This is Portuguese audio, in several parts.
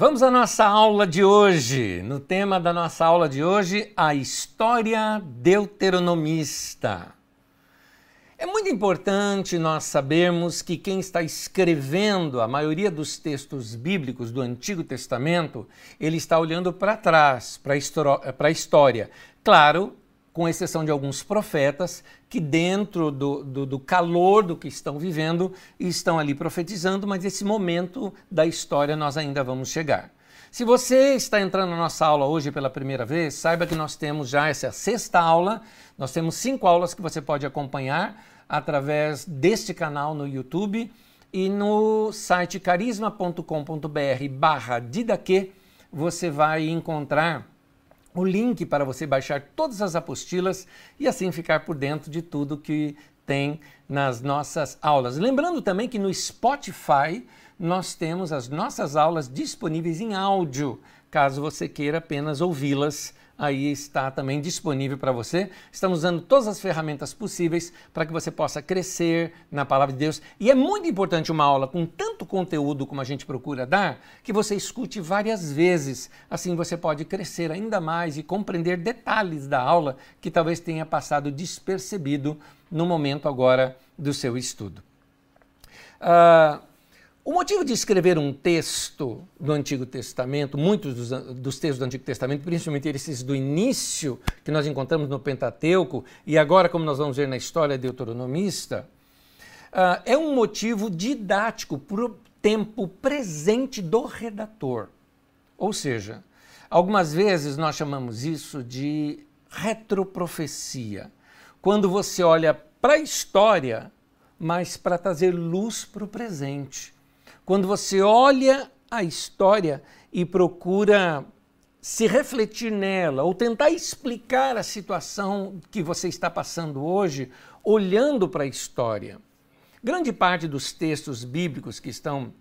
Vamos à nossa aula de hoje. No tema da nossa aula de hoje, a história deuteronomista. É muito importante nós sabermos que quem está escrevendo a maioria dos textos bíblicos do Antigo Testamento, ele está olhando para trás, para a história. Claro, com exceção de alguns profetas que, dentro do, do, do, calor do que estão vivendo, estão ali profetizando, mas esse momento da história nós ainda vamos chegar. Se você está entrando na nossa aula hoje pela primeira vez, saiba que nós temos já essa sexta aula, nós temos cinco aulas que você pode acompanhar através deste canal no YouTube e no site carisma.com.br barra didaque você vai encontrar o link para você baixar todas as apostilas e assim ficar por dentro de tudo que tem nas nossas aulas. Lembrando também que no Spotify nós temos as nossas aulas disponíveis em áudio, caso você queira apenas ouvi-las aí está também disponível para você. Estamos usando todas as ferramentas possíveis para que você possa crescer na palavra de Deus. E é muito importante uma aula com tanto conteúdo como a gente procura dar, que você escute várias vezes. Assim você pode crescer ainda mais e compreender detalhes da aula que talvez tenha passado despercebido no momento agora do seu estudo. Uh, o motivo de escrever um texto do Antigo Testamento, muitos dos, dos, textos do Antigo Testamento, principalmente esses do início que nós encontramos no Pentateuco e agora, como nós vamos ver na história deuteronomista, uh, é um motivo didático para o tempo presente do redator. Ou seja, algumas vezes nós chamamos isso de retroprofecia. Quando você olha para a história, mas para trazer luz para o presente. Quando você olha a história e procura se refletir nela ou tentar explicar a situação que você está passando hoje, olhando para a história. Grande parte dos textos bíblicos que estão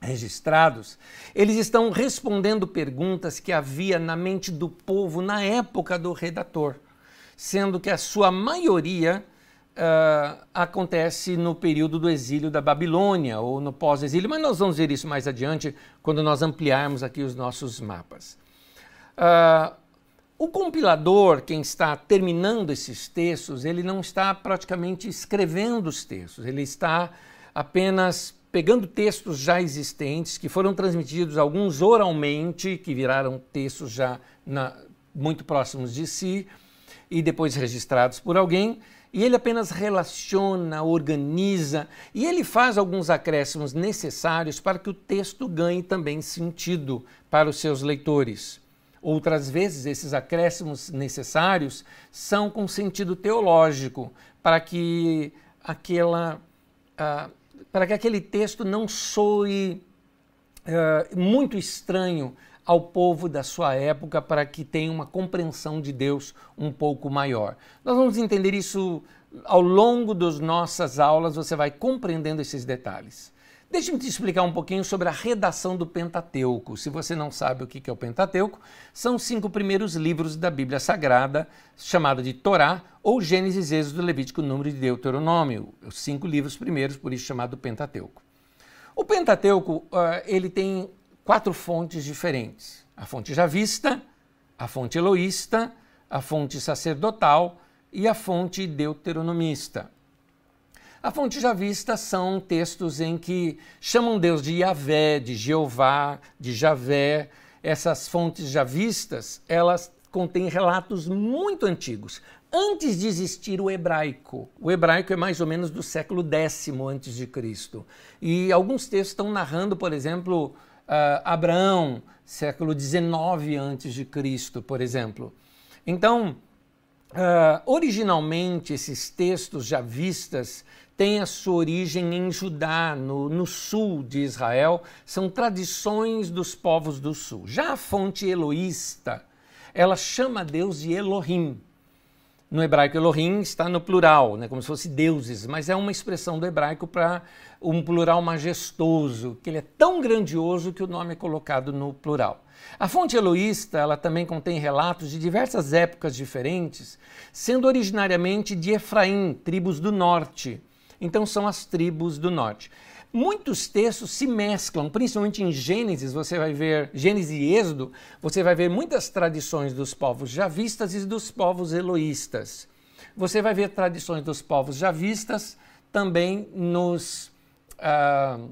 registrados, eles estão respondendo perguntas que havia na mente do povo na época do redator, sendo que a sua maioria uh, acontece no período do exílio da Babilônia ou no pós-exílio, mas nós vamos ver isso mais adiante quando nós ampliarmos aqui os nossos mapas. Uh, o compilador, quem está terminando esses textos, ele não está praticamente escrevendo os textos, ele está apenas pegando textos já existentes, que foram transmitidos alguns oralmente, que viraram textos já na, muito próximos de si, e depois registrados por alguém, e ele apenas relaciona, organiza e ele faz alguns acréscimos necessários para que o texto ganhe também sentido para os seus leitores. Outras vezes, esses acréscimos necessários são com sentido teológico, para que, aquela, uh, para que aquele texto não soe uh, muito estranho ao povo da sua época para que tenha uma compreensão de Deus um pouco maior. Nós vamos entender isso ao longo das nossas aulas, você vai compreendendo esses detalhes. Deixe-me te explicar um pouquinho sobre a redação do Pentateuco. Se você não sabe o que é o Pentateuco, são os cinco primeiros livros da Bíblia Sagrada, chamado de Torá, ou Gênesis, Êxodo, Levítico, Número e Deuteronômio. Os cinco livros primeiros, por isso chamado Pentateuco. O Pentateuco uh, ele tem quatro fontes diferentes: a fonte javista, a fonte eloísta, a fonte sacerdotal e a fonte deuteronomista. A fonte javista são textos em que chamam Deus de Yahvé, de Jeová, de Javé. Essas fontes javistas, elas contêm relatos muito antigos, antes de existir o hebraico. O hebraico é mais ou menos do século X antes de Cristo. E alguns textos estão narrando, por exemplo, uh, Abraão, século XIX Cristo, por exemplo. Então, uh, originalmente esses textos já vistas têm a sua origem em Judá, no, no, sul de Israel, são tradições dos povos do sul. Já a fonte eloísta, ela chama Deus de Elohim, no hebraico, Elohim está no plural, né, como se fosse deuses, mas é uma expressão do hebraico para um plural majestoso, que ele é tão grandioso que o nome é colocado no plural. A fonte eloísta ela também contém relatos de diversas épocas diferentes, sendo originariamente de Efraim, tribos do norte. Então são as tribos do norte. muitos textos se mesclam, principalmente em Gênesis, você vai ver, Gênesis e Êxodo, você vai ver muitas tradições dos povos javistas e dos povos eloístas. Você vai ver tradições dos povos javistas também nos, uh,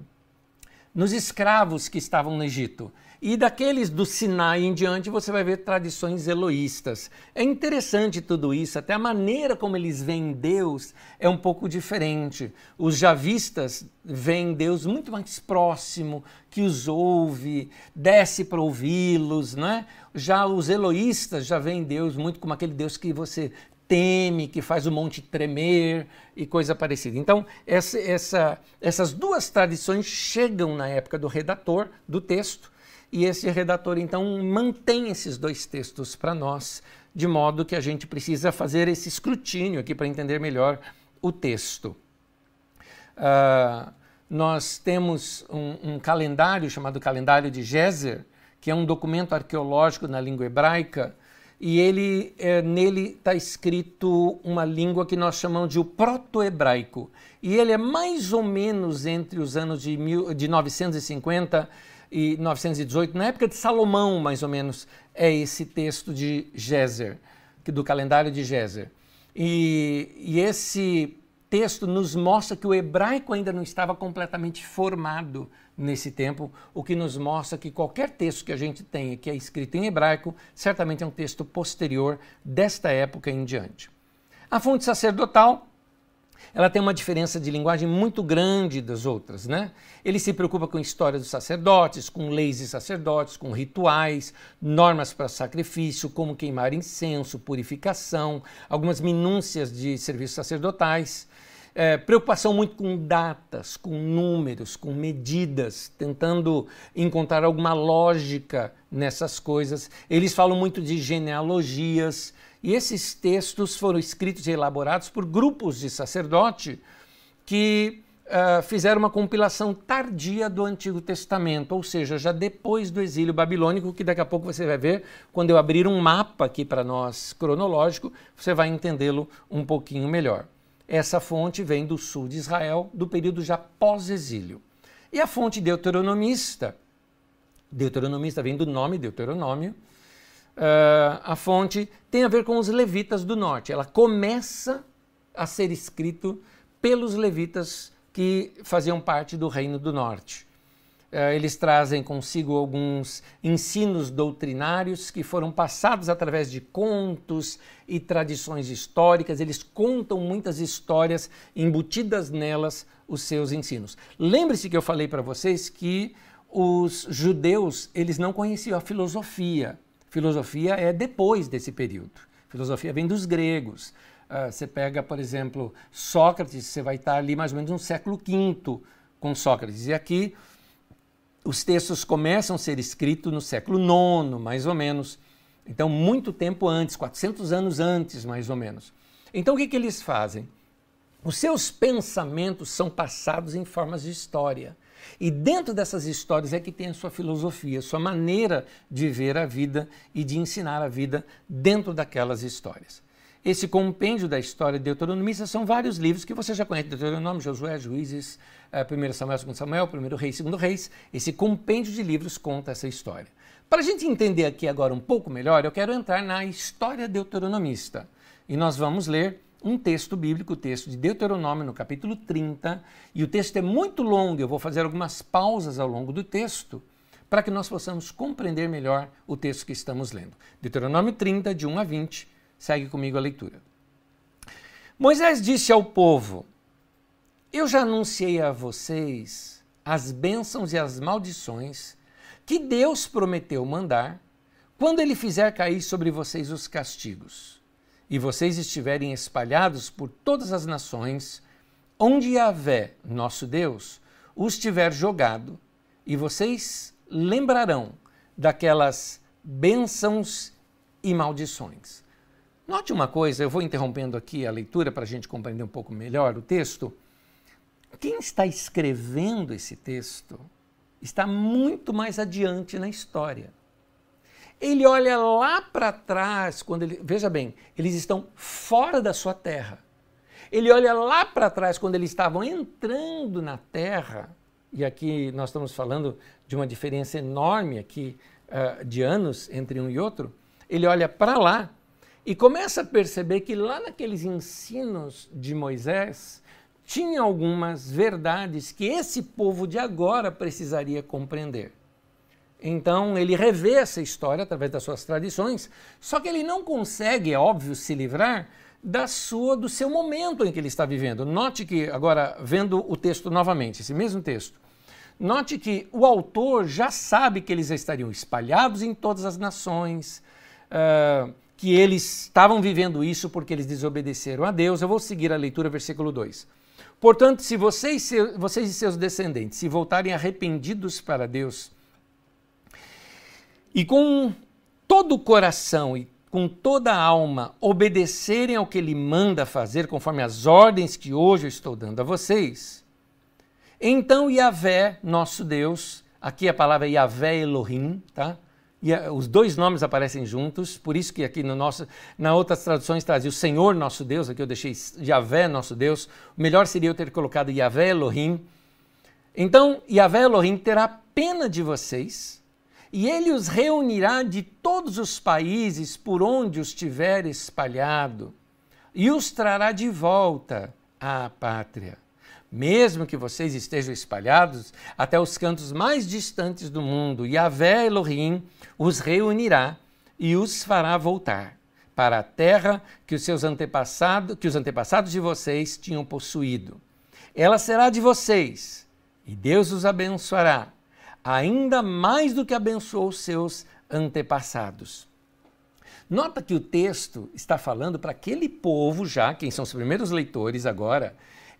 nos escravos que estavam no Egito. E daqueles do Sinai em diante você vai ver tradições eloístas. É interessante tudo isso, até a maneira como eles veem Deus é um pouco diferente. Os javistas veem Deus muito mais próximo, que os ouve, desce para ouvi-los, né? Já os eloístas já veem Deus muito como aquele Deus que você teme, que faz o monte tremer e coisa parecida. Então, essa, essa, essas duas tradições chegam na época do redator do texto e esse redator, então, mantém esses dois textos para nós, de modo que a gente precisa fazer esse escrutínio aqui para entender melhor o texto. Uh, nós temos um, um, calendário chamado Calendário de Gézer, que é um documento arqueológico na língua hebraica, e ele é, nele está escrito uma língua que nós chamamos de o proto-hebraico. E ele é mais ou menos entre os anos de, mil, de 950 e 918, na época de Salomão, mais ou menos, é esse texto de Gézer, do calendário de Gézer. E, e esse texto nos mostra que o hebraico ainda não estava completamente formado nesse tempo, o que nos mostra que qualquer texto que a gente tenha que é escrito em hebraico, certamente é um texto posterior desta época em diante. A fonte sacerdotal ela tem uma diferença de linguagem muito grande das outras, né? Ele se preocupa com história dos sacerdotes, com leis de sacerdotes, com rituais, normas para sacrifício, como queimar incenso, purificação, algumas minúcias de serviços sacerdotais. É, preocupação muito com datas, com números, com medidas, tentando encontrar alguma lógica nessas coisas. Eles falam muito de genealogias, e esses textos foram escritos e elaborados por grupos de sacerdote que uh, fizeram uma compilação tardia do Antigo Testamento, ou seja, já depois do exílio babilônico, que daqui a pouco você vai ver, quando eu abrir um mapa aqui para nós cronológico, você vai entendê-lo um pouquinho melhor. Essa fonte vem do sul de Israel, do período já pós-exílio. E a fonte deuteronomista, deuteronomista vem do nome Deuteronômio, uh, a fonte tem a ver com os levitas do norte. Ela começa a ser escrito pelos levitas que faziam parte do reino do norte. Uh, eles trazem consigo alguns ensinos doutrinários que foram passados através de contos e tradições históricas. Eles contam muitas histórias embutidas nelas os seus ensinos. Lembre-se que eu falei para vocês que os judeus eles não conheciam a filosofia. Filosofia é depois desse período. Filosofia vem dos gregos. Uh, você pega, por exemplo, Sócrates, você vai estar ali mais ou menos no século V com Sócrates. E aqui os textos começam a ser escritos no século IX, mais ou menos. Então, muito tempo antes, 400 anos antes, mais ou menos. Então, o que, que eles fazem? Os seus pensamentos são passados em formas de história. E dentro dessas histórias é que tem a sua filosofia, a sua maneira de ver a vida e de ensinar a vida dentro daquelas histórias. Esse compêndio da história de Deuteronomista são vários livros que você já conhece, Deuteronômio, Josué, Juízes, 1 eh, Samuel, 2 Samuel, 1 Reis, 2 Reis. Esse compêndio de livros conta essa história. Para a gente entender aqui agora um pouco melhor, eu quero entrar na história deuteronomista. E nós vamos ler um texto bíblico, o texto de Deuteronômio, no capítulo 30, e o texto é muito longo, eu vou fazer algumas pausas ao longo do texto, para que nós possamos compreender melhor o texto que estamos lendo. Deuteronômio 30, de 1 a 20, segue comigo a leitura. Moisés disse ao povo: Eu já anunciei a vocês as bênçãos e as maldições que Deus prometeu mandar quando ele fizer cair sobre vocês os castigos e vocês estiverem espalhados por todas as nações, onde Yahvé, nosso Deus, os tiver jogado, e vocês lembrarão daquelas bênçãos e maldições. Note uma coisa, eu vou interrompendo aqui a leitura para a gente compreender um pouco melhor o texto. Quem está escrevendo esse texto está muito mais adiante na história. Ele olha lá para trás, quando ele. Veja bem, eles estão fora da sua terra. Ele olha lá para trás, quando eles estavam entrando na terra, e aqui nós estamos falando de uma diferença enorme aqui uh, de anos entre um e outro, ele olha para lá e começa a perceber que lá naqueles ensinos de Moisés tinha algumas verdades que esse povo de agora precisaria compreender. Então ele revê essa história através das suas tradições, só que ele não consegue, é óbvio, se livrar da sua do seu momento em que ele está vivendo. Note que agora vendo o texto novamente, esse mesmo texto, note que o autor já sabe que eles estariam espalhados em todas as nações, uh, que eles estavam vivendo isso porque eles desobedeceram a Deus. Eu vou seguir a leitura, versículo 2. Portanto, se vocês, vocês e seus descendentes se voltarem arrependidos para Deus e com todo o coração e com toda a alma obedecerem ao que Ele manda fazer, conforme as ordens que hoje eu estou dando a vocês, então Yahvé, nosso Deus, aqui a palavra Yahvé Elohim, tá? E os dois nomes aparecem juntos, por isso que aqui no nosso, na outras traduções trazia o Senhor nosso Deus, aqui eu deixei Yahvé nosso Deus, melhor seria eu ter colocado Yahvé Elohim. Então, Yahvé Elohim terá pena de vocês e ele os reunirá de todos os países por onde os tiver espalhado, e os trará de volta à pátria. Mesmo que vocês estejam espalhados até os cantos mais distantes do mundo, Yahvé Elohim os reunirá e os fará voltar para a terra que os seus antepassados, que os antepassados de vocês tinham possuído. Ela será de vocês, e Deus os abençoará ainda mais do que abençoou seus antepassados. Nota que o texto está falando para aquele povo já, quem são os primeiros leitores agora,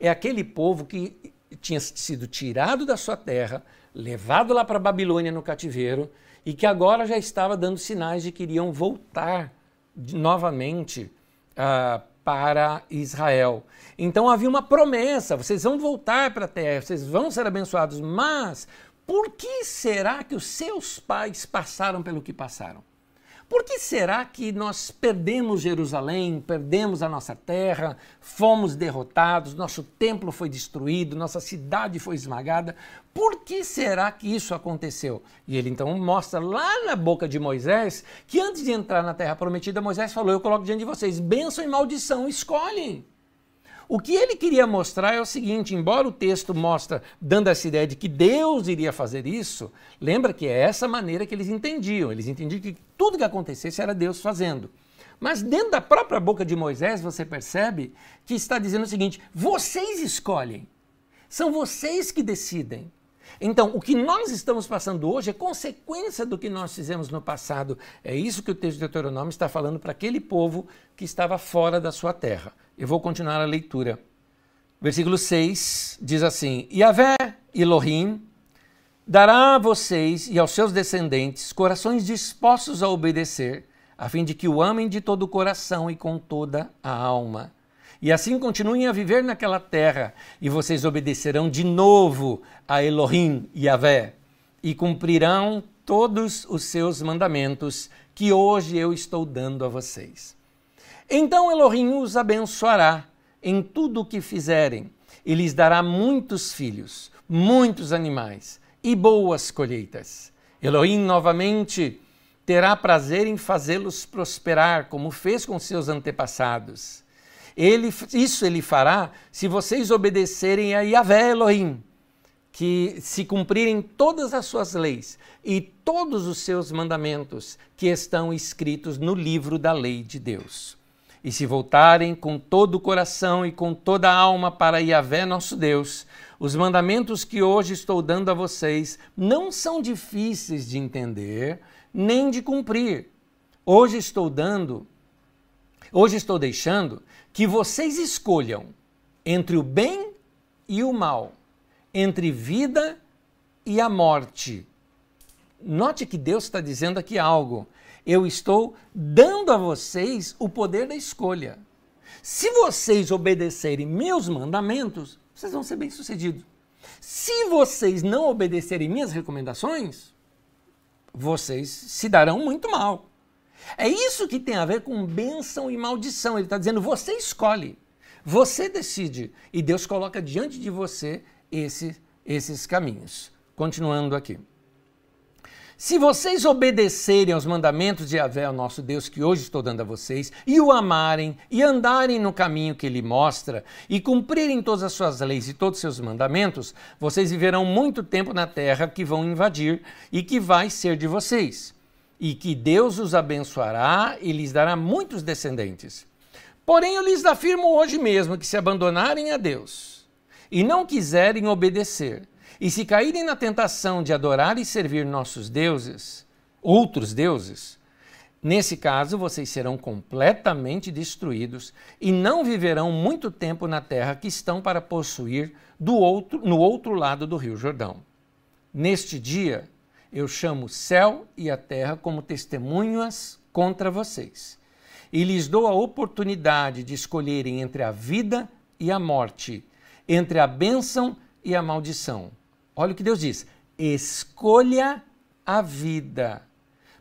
é aquele povo que tinha sido tirado da sua terra, levado lá para a Babilônia no cativeiro e que agora já estava dando sinais de que iriam voltar novamente uh, para Israel. Então havia uma promessa: vocês vão voltar para a terra, vocês vão ser abençoados, mas por que será que os seus pais passaram pelo que passaram? Por que será que nós perdemos Jerusalém, perdemos a nossa terra, fomos derrotados, nosso templo foi destruído, nossa cidade foi esmagada? Por que será que isso aconteceu? E ele então mostra lá na boca de Moisés que antes de entrar na terra prometida, Moisés falou: Eu coloco diante de vocês bênção e maldição, escolhem. O que ele queria mostrar é o seguinte: embora o texto mostra dando essa ideia de que Deus iria fazer isso, lembra que é essa maneira que eles entendiam. Eles entendiam que tudo que acontecesse era Deus fazendo. Mas dentro da própria boca de Moisés, você percebe que está dizendo o seguinte: vocês escolhem. São vocês que decidem. Então, o que nós estamos passando hoje é consequência do que nós fizemos no passado. É isso que o texto de Deuteronômio está falando para aquele povo que estava fora da sua terra. Eu vou continuar a leitura. Versículo 6 diz assim: Yahvé Elohim dará a vocês e aos seus descendentes corações dispostos a obedecer, a fim de que o amem de todo o coração e com toda a alma. E assim continuem a viver naquela terra, e vocês obedecerão de novo a Elohim, Yahvé, e cumprirão todos os seus mandamentos que hoje eu estou dando a vocês. Então Elohim os abençoará em tudo o que fizerem, e lhes dará muitos filhos, muitos animais e boas colheitas. Elohim novamente terá prazer em fazê-los prosperar, como fez com seus antepassados. Ele, isso ele fará se vocês obedecerem a Yahvé Elohim, que se cumprirem todas as suas leis e todos os seus mandamentos que estão escritos no livro da lei de Deus e se voltarem com todo o coração e com toda a alma para Yahvé nosso Deus, os mandamentos que hoje estou dando a vocês não são difíceis de entender nem de cumprir. Hoje estou dando, hoje estou deixando que vocês escolham entre o bem e o mal, entre vida e a morte. Note que Deus está dizendo aqui algo eu estou dando a vocês o poder da escolha. Se vocês obedecerem meus mandamentos, vocês vão ser bem-sucedidos. Se vocês não obedecerem minhas recomendações, vocês se darão muito mal. É isso que tem a ver com bênção e maldição. Ele está dizendo: você escolhe, você decide, e Deus coloca diante de você esse esses caminhos. Continuando aqui. Se vocês obedecerem aos mandamentos de Yahvé, nosso Deus, que hoje estou dando a vocês, e o amarem, e andarem no caminho que ele mostra, e cumprirem todas as suas leis e todos os seus mandamentos, vocês viverão muito tempo na terra que vão invadir e que vai ser de vocês. E que Deus os abençoará e lhes dará muitos descendentes. Porém, eu lhes afirmo hoje mesmo que se abandonarem a Deus e não quiserem obedecer, e se caírem na tentação de adorar e servir nossos deuses, outros deuses, nesse caso vocês serão completamente destruídos e não viverão muito tempo na terra que estão para possuir do outro, no outro lado do Rio Jordão. Neste dia, eu chamo o céu e a terra como testemunhas contra vocês, e lhes dou a oportunidade de escolherem entre a vida e a morte, entre a bênção e a maldição. Olha o que Deus diz: escolha a vida,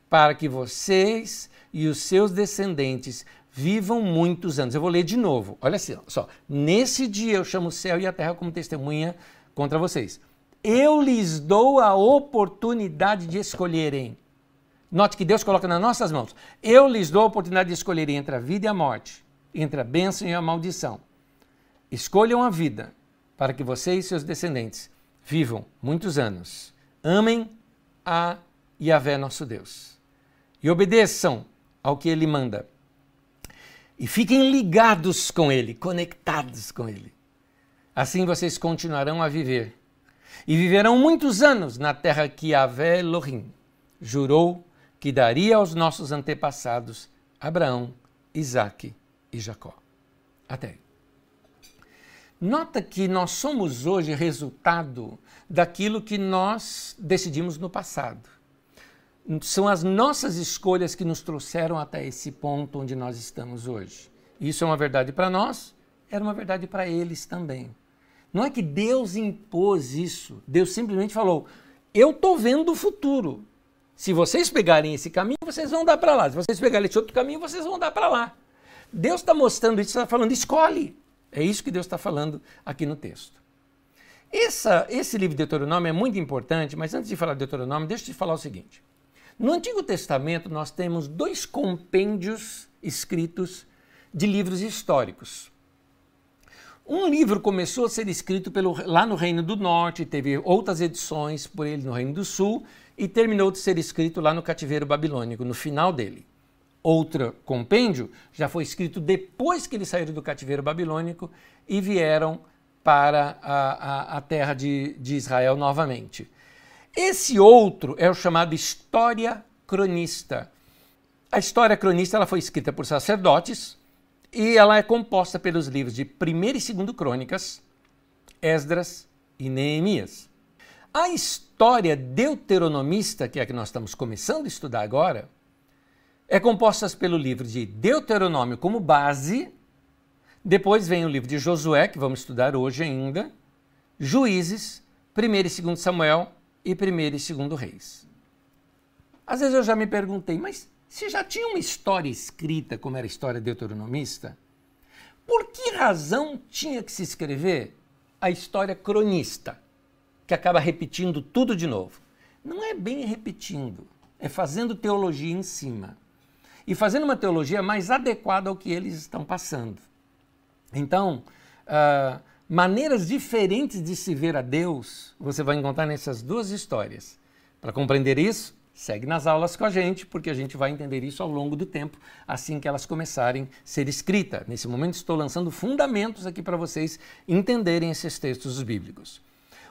para que vocês e os seus descendentes vivam muitos anos. Eu vou ler de novo. Olha assim, só. Nesse dia eu chamo o céu e a terra como testemunha contra vocês. Eu lhes dou a oportunidade de escolherem. Note que Deus coloca nas nossas mãos. Eu lhes dou a oportunidade de escolherem entre a vida e a morte, entre a bênção e a maldição. Escolham a vida, para que vocês e seus descendentes vivam muitos anos, amem a Yahvé nosso Deus e obedeçam ao que ele manda. E fiquem ligados com ele, conectados com ele. Assim vocês continuarão a viver e viverão muitos anos na terra que Yahvé Elohim jurou que daria aos nossos antepassados Abraão, Isaque e Jacó. Até aí. Nota que nós somos hoje resultado daquilo que nós decidimos no passado. São as nossas escolhas que nos trouxeram até esse ponto onde nós estamos hoje. Isso é uma verdade para nós, era uma verdade para eles também. Não é que Deus impôs isso, Deus simplesmente falou: Eu estou vendo o futuro. Se vocês pegarem esse caminho, vocês vão dar para lá. Se vocês pegarem esse outro caminho, vocês vão dar para lá. Deus está mostrando isso, está falando: escolhe. É isso que Deus está falando aqui no texto. Essa, esse livro de Deuteronômio é muito importante, mas antes de falar de Deuteronômio, deixa eu te falar o seguinte. No Antigo Testamento, nós temos dois compêndios escritos de livros históricos. Um livro começou a ser escrito pelo, lá no Reino do Norte, teve outras edições por ele no Reino do Sul e terminou de ser escrito lá no cativeiro babilônico, no final dele. Outro compêndio já foi escrito depois que eles saíram do cativeiro babilônico e vieram para a, a, a terra de, de Israel novamente. Esse outro é o chamado História Cronista. A História Cronista ela foi escrita por sacerdotes e ela é composta pelos livros de 1 e 2 Crônicas, Esdras e Neemias. A história deuteronomista, que é a que nós estamos começando a estudar agora, é composta pelo livro de Deuteronômio como base, depois vem o livro de Josué, que vamos estudar hoje ainda, Juízes, 1 e 2 Samuel e 1 e 2 Reis. Às vezes eu já me perguntei, mas se já tinha uma história escrita, como era a história deuteronomista, por que razão tinha que se escrever a história cronista, que acaba repetindo tudo de novo? Não é bem repetindo, é fazendo teologia em cima e fazendo uma teologia mais adequada ao que eles estão passando. Então, uh, maneiras diferentes de se ver a Deus você vai encontrar nessas duas histórias. Para compreender isso, segue nas aulas com a gente, porque a gente vai entender isso ao longo do tempo, assim que elas começarem a ser escritas. Nesse momento, estou lançando fundamentos aqui para vocês entenderem esses textos bíblicos.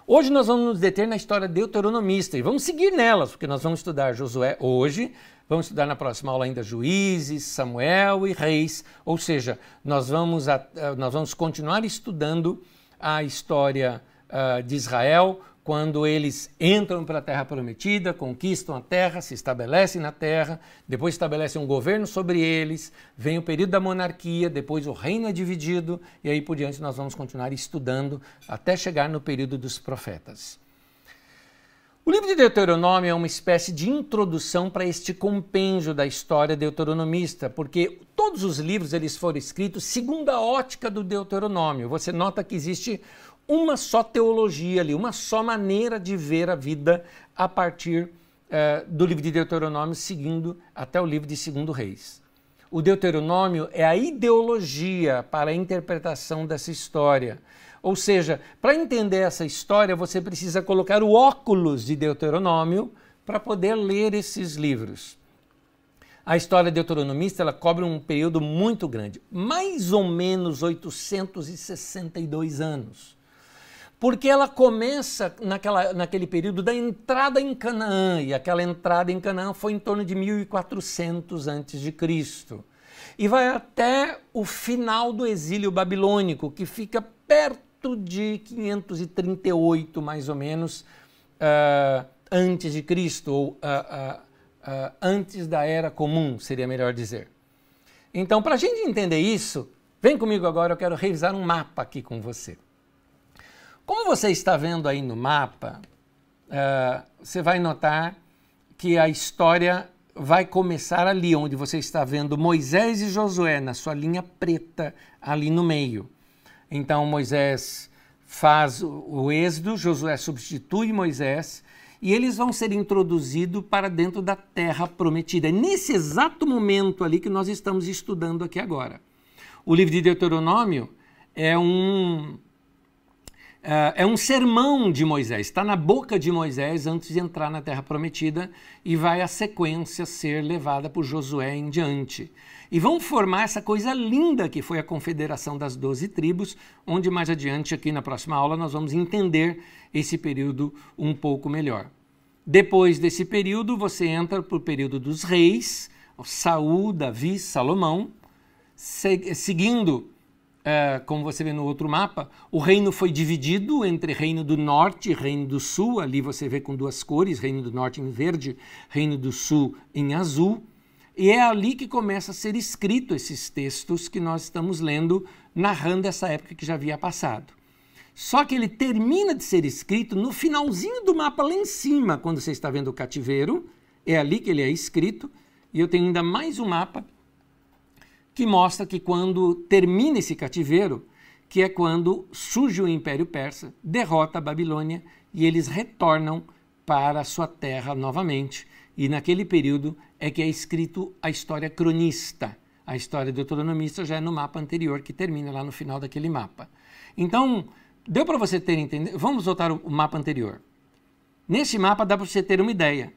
Hoje nós vamos nos deter na história deuteronomista e vamos seguir nelas, porque nós vamos estudar Josué hoje, Vamos estudar na próxima aula ainda Juízes, Samuel e Reis, ou seja, nós vamos, a, nós vamos continuar estudando a história uh, de Israel quando eles entram para a terra prometida, conquistam a terra, se estabelecem na terra, depois estabelecem um governo sobre eles, vem o período da monarquia, depois o reino é dividido e aí por diante nós vamos continuar estudando até chegar no período dos profetas. O livro de Deuteronômio é uma espécie de introdução para este compêndio da história deuteronomista, porque todos os livros eles foram escritos segundo a ótica do Deuteronômio. Você nota que existe uma só teologia ali, uma só maneira de ver a vida a partir uh, do livro de Deuteronômio, seguindo até o livro de Segundo Reis. O Deuteronômio é a ideologia para a interpretação dessa história. Ou seja, para entender essa história, você precisa colocar o óculos de Deuteronômio para poder ler esses livros. A história deuteronomista ela cobre um período muito grande, mais ou menos 862 anos. Porque ela começa naquela, naquele período da entrada em Canaã, e aquela entrada em Canaã foi em torno de 1400 a.C. E vai até o final do exílio babilônico, que fica perto de 538, mais ou menos, uh, antes de Cristo, ou uh, uh, antes da era comum, seria melhor dizer. Então, para a gente entender isso, vem comigo agora, eu quero revisar um mapa aqui com você. Como você está vendo aí no mapa, uh, você vai notar que a história vai começar ali, onde você está vendo Moisés e Josué na sua linha preta, ali no meio. Então, Moisés faz o êxodo, Josué substitui Moisés e eles vão ser introduzidos para dentro da terra prometida. É nesse exato momento ali que nós estamos estudando aqui agora. O livro de Deuteronômio é um é um sermão de Moisés, está na boca de Moisés antes de entrar na Terra Prometida e vai a sequência ser levada por Josué em diante. E vão formar essa coisa linda que foi a Confederação das Doze Tribos, onde mais adiante, aqui na próxima aula, nós vamos entender esse período um pouco melhor. Depois desse período, você entra para o período dos reis, Saul, Davi, Salomão, seguindo é, como você vê no outro mapa, o reino foi dividido entre reino do norte e reino do sul. Ali você vê com duas cores, reino do norte em verde, reino do sul em azul. E é ali que começa a ser escrito esses textos que nós estamos lendo, narrando essa época que já havia passado. Só que ele termina de ser escrito no finalzinho do mapa, lá em cima, quando você está vendo o cativeiro. É ali que ele é escrito. E eu tenho ainda mais um mapa que mostra que quando termina esse cativeiro, que é quando surge o Império Persa, derrota a Babilônia e eles retornam para sua terra novamente. E naquele período é que é escrito a história cronista. A história deuteronomista já é no mapa anterior, que termina lá no final daquele mapa. Então, deu para você ter entendido? Vamos voltar o mapa anterior. Nesse mapa dá para você ter uma ideia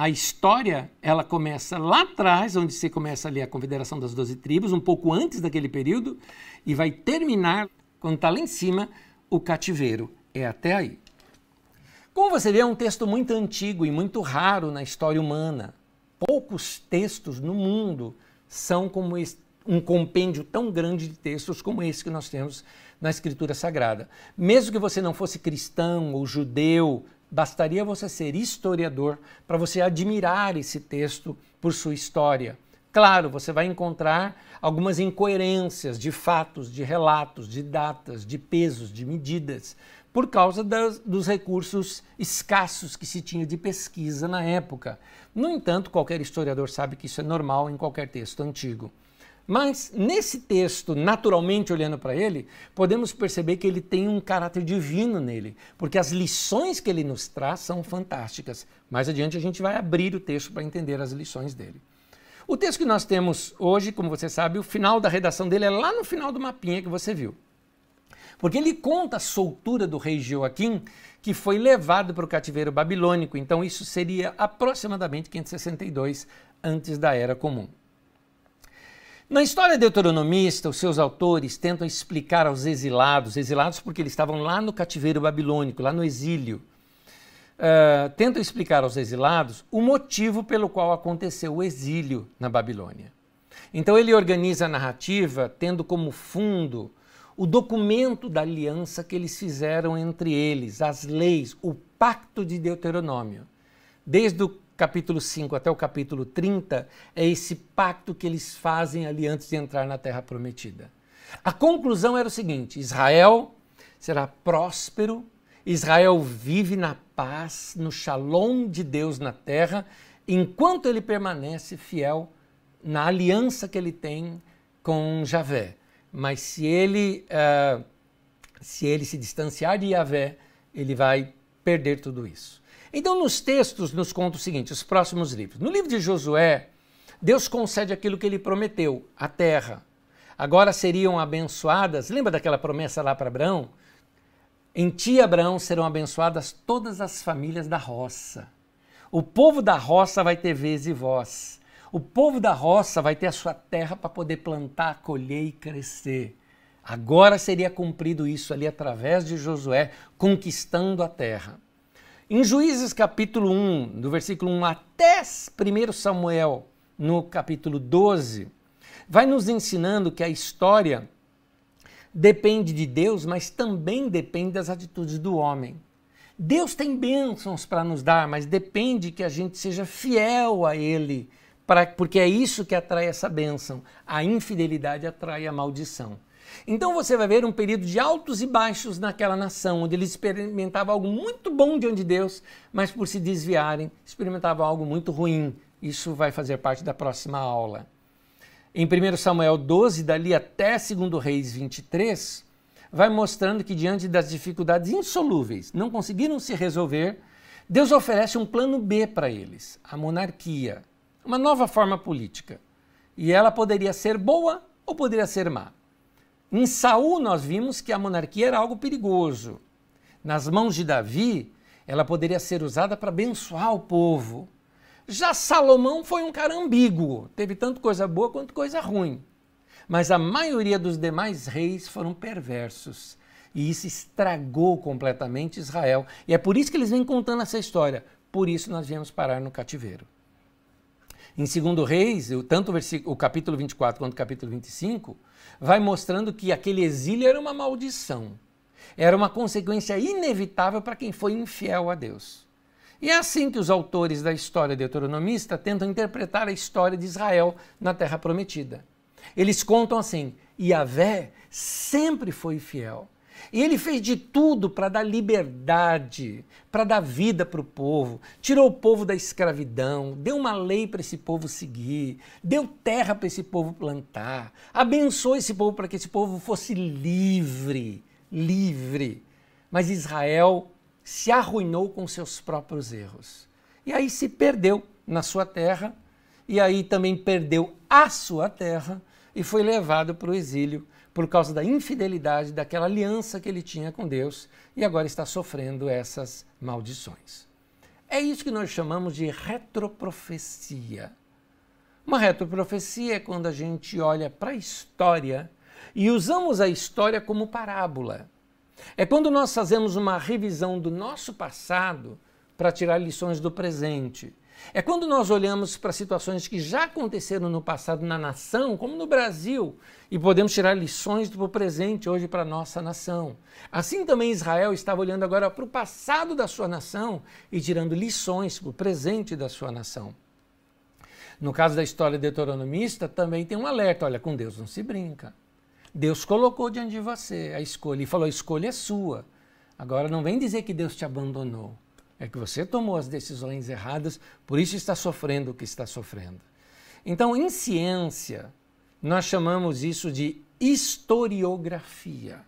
a história ela começa lá atrás, onde você começa ali a Confederação das Doze Tribos, um pouco antes daquele período, e vai terminar, quando está lá em cima, o cativeiro. É até aí. Como você vê, é um texto muito antigo e muito raro na história humana. Poucos textos no mundo são como um compêndio tão grande de textos como esse que nós temos na Escritura Sagrada. Mesmo que você não fosse cristão ou judeu, Bastaria você ser historiador para você admirar esse texto por sua história. Claro, você vai encontrar algumas incoerências de fatos, de relatos, de datas, de pesos, de medidas, por causa das, dos recursos escassos que se tinha de pesquisa na época. No entanto, qualquer historiador sabe que isso é normal em qualquer texto antigo. Mas nesse texto, naturalmente olhando para ele, podemos perceber que ele tem um caráter divino nele, porque as lições que ele nos traz são fantásticas. Mais adiante a gente vai abrir o texto para entender as lições dele. O texto que nós temos hoje, como você sabe, o final da redação dele é lá no final do mapinha que você viu. Porque ele conta a soltura do rei Joaquim, que foi levado para o cativeiro babilônico. Então, isso seria aproximadamente 562 antes da Era Comum. Na história deuteronomista, os seus autores tentam explicar aos exilados, exilados porque eles estavam lá no cativeiro babilônico, lá no exílio, uh, tentam explicar aos exilados o motivo pelo qual aconteceu o exílio na Babilônia. Então ele organiza a narrativa tendo como fundo o documento da aliança que eles fizeram entre eles, as leis, o pacto de Deuteronômio. Desde o capítulo 5 até o capítulo 30, é esse pacto que eles fazem ali antes de entrar na terra prometida. A conclusão era o seguinte: Israel será próspero, Israel vive na paz, no shalom de Deus na terra, enquanto ele permanece fiel na aliança que ele tem com Javé. Mas se ele uh, se ele se distanciar de Yahvé, ele vai perder tudo isso. Então, nos textos, nos conta o seguinte: os próximos livros. No livro de Josué, Deus concede aquilo que ele prometeu, a terra. Agora seriam abençoadas, lembra daquela promessa lá para Abraão? Em ti, Abraão, serão abençoadas todas as famílias da roça. O povo da roça vai ter vez e voz. O povo da roça vai ter a sua terra para poder plantar, colher e crescer. Agora seria cumprido isso ali através de Josué, conquistando a terra. Em Juízes capítulo 1, do versículo 1 até 1 Samuel, no capítulo 12, vai nos ensinando que a história depende de Deus, mas também depende das atitudes do homem. Deus tem bênçãos para nos dar, mas depende que a gente seja fiel a Ele, pra, porque é isso que atrai essa bênção. A infidelidade atrai a maldição. Então você vai ver um período de altos e baixos naquela nação, onde eles experimentavam algo muito bom diante de Deus, mas por se desviarem, experimentavam algo muito ruim. Isso vai fazer parte da próxima aula. Em 1 Samuel 12, dali até 2 Reis 23, vai mostrando que diante das dificuldades insolúveis, não conseguiram se resolver, Deus oferece um plano B para eles, a monarquia, uma nova forma política. E ela poderia ser boa ou poderia ser má. Em Saul nós vimos que a monarquia era algo perigoso. Nas mãos de Davi, ela poderia ser usada para abençoar o povo. Já Salomão foi um cara ambíguo, teve tanto coisa boa quanto coisa ruim. Mas a maioria dos demais reis foram perversos. E isso estragou completamente Israel. E é por isso que eles vêm contando essa história. Por isso nós viemos parar no cativeiro. Em 2 Reis, tanto o, o capítulo 24 quanto o capítulo 25, vai mostrando que aquele exílio era uma maldição. Era uma consequência inevitável para quem foi infiel a Deus. E é assim que os autores da história deuteronomista tentam interpretar a história de Israel na Terra Prometida. Eles contam assim: Yahvé sempre foi fiel. E ele fez de tudo para dar liberdade, para dar vida para o povo. Tirou o povo da escravidão, deu uma lei para esse povo seguir, deu terra para esse povo plantar, abençoou esse povo para que esse povo fosse livre, livre. Mas Israel se arruinou com seus próprios erros. E aí se perdeu na sua terra, e aí também perdeu a sua terra e foi levado para o exílio por causa da infidelidade daquela aliança que ele tinha com Deus e agora está sofrendo essas maldições. É isso que nós chamamos de retroprofecia. Uma retroprofecia é quando a gente olha para a história e usamos a história como parábola. É quando nós fazemos uma revisão do nosso passado para tirar lições do presente. É quando nós olhamos para situações que já aconteceram no passado na nação, como no Brasil, e podemos tirar lições do presente hoje para a nossa nação. Assim também Israel estava olhando agora para o passado da sua nação e tirando lições para o presente da sua nação. No caso da história deuteronomista, também tem um alerta: olha, com Deus não se brinca. Deus colocou diante de você a escolha e falou: a escolha é sua. Agora não vem dizer que Deus te abandonou. É que você tomou as decisões erradas, por isso está sofrendo o que está sofrendo. Então, em ciência, nós chamamos isso de historiografia.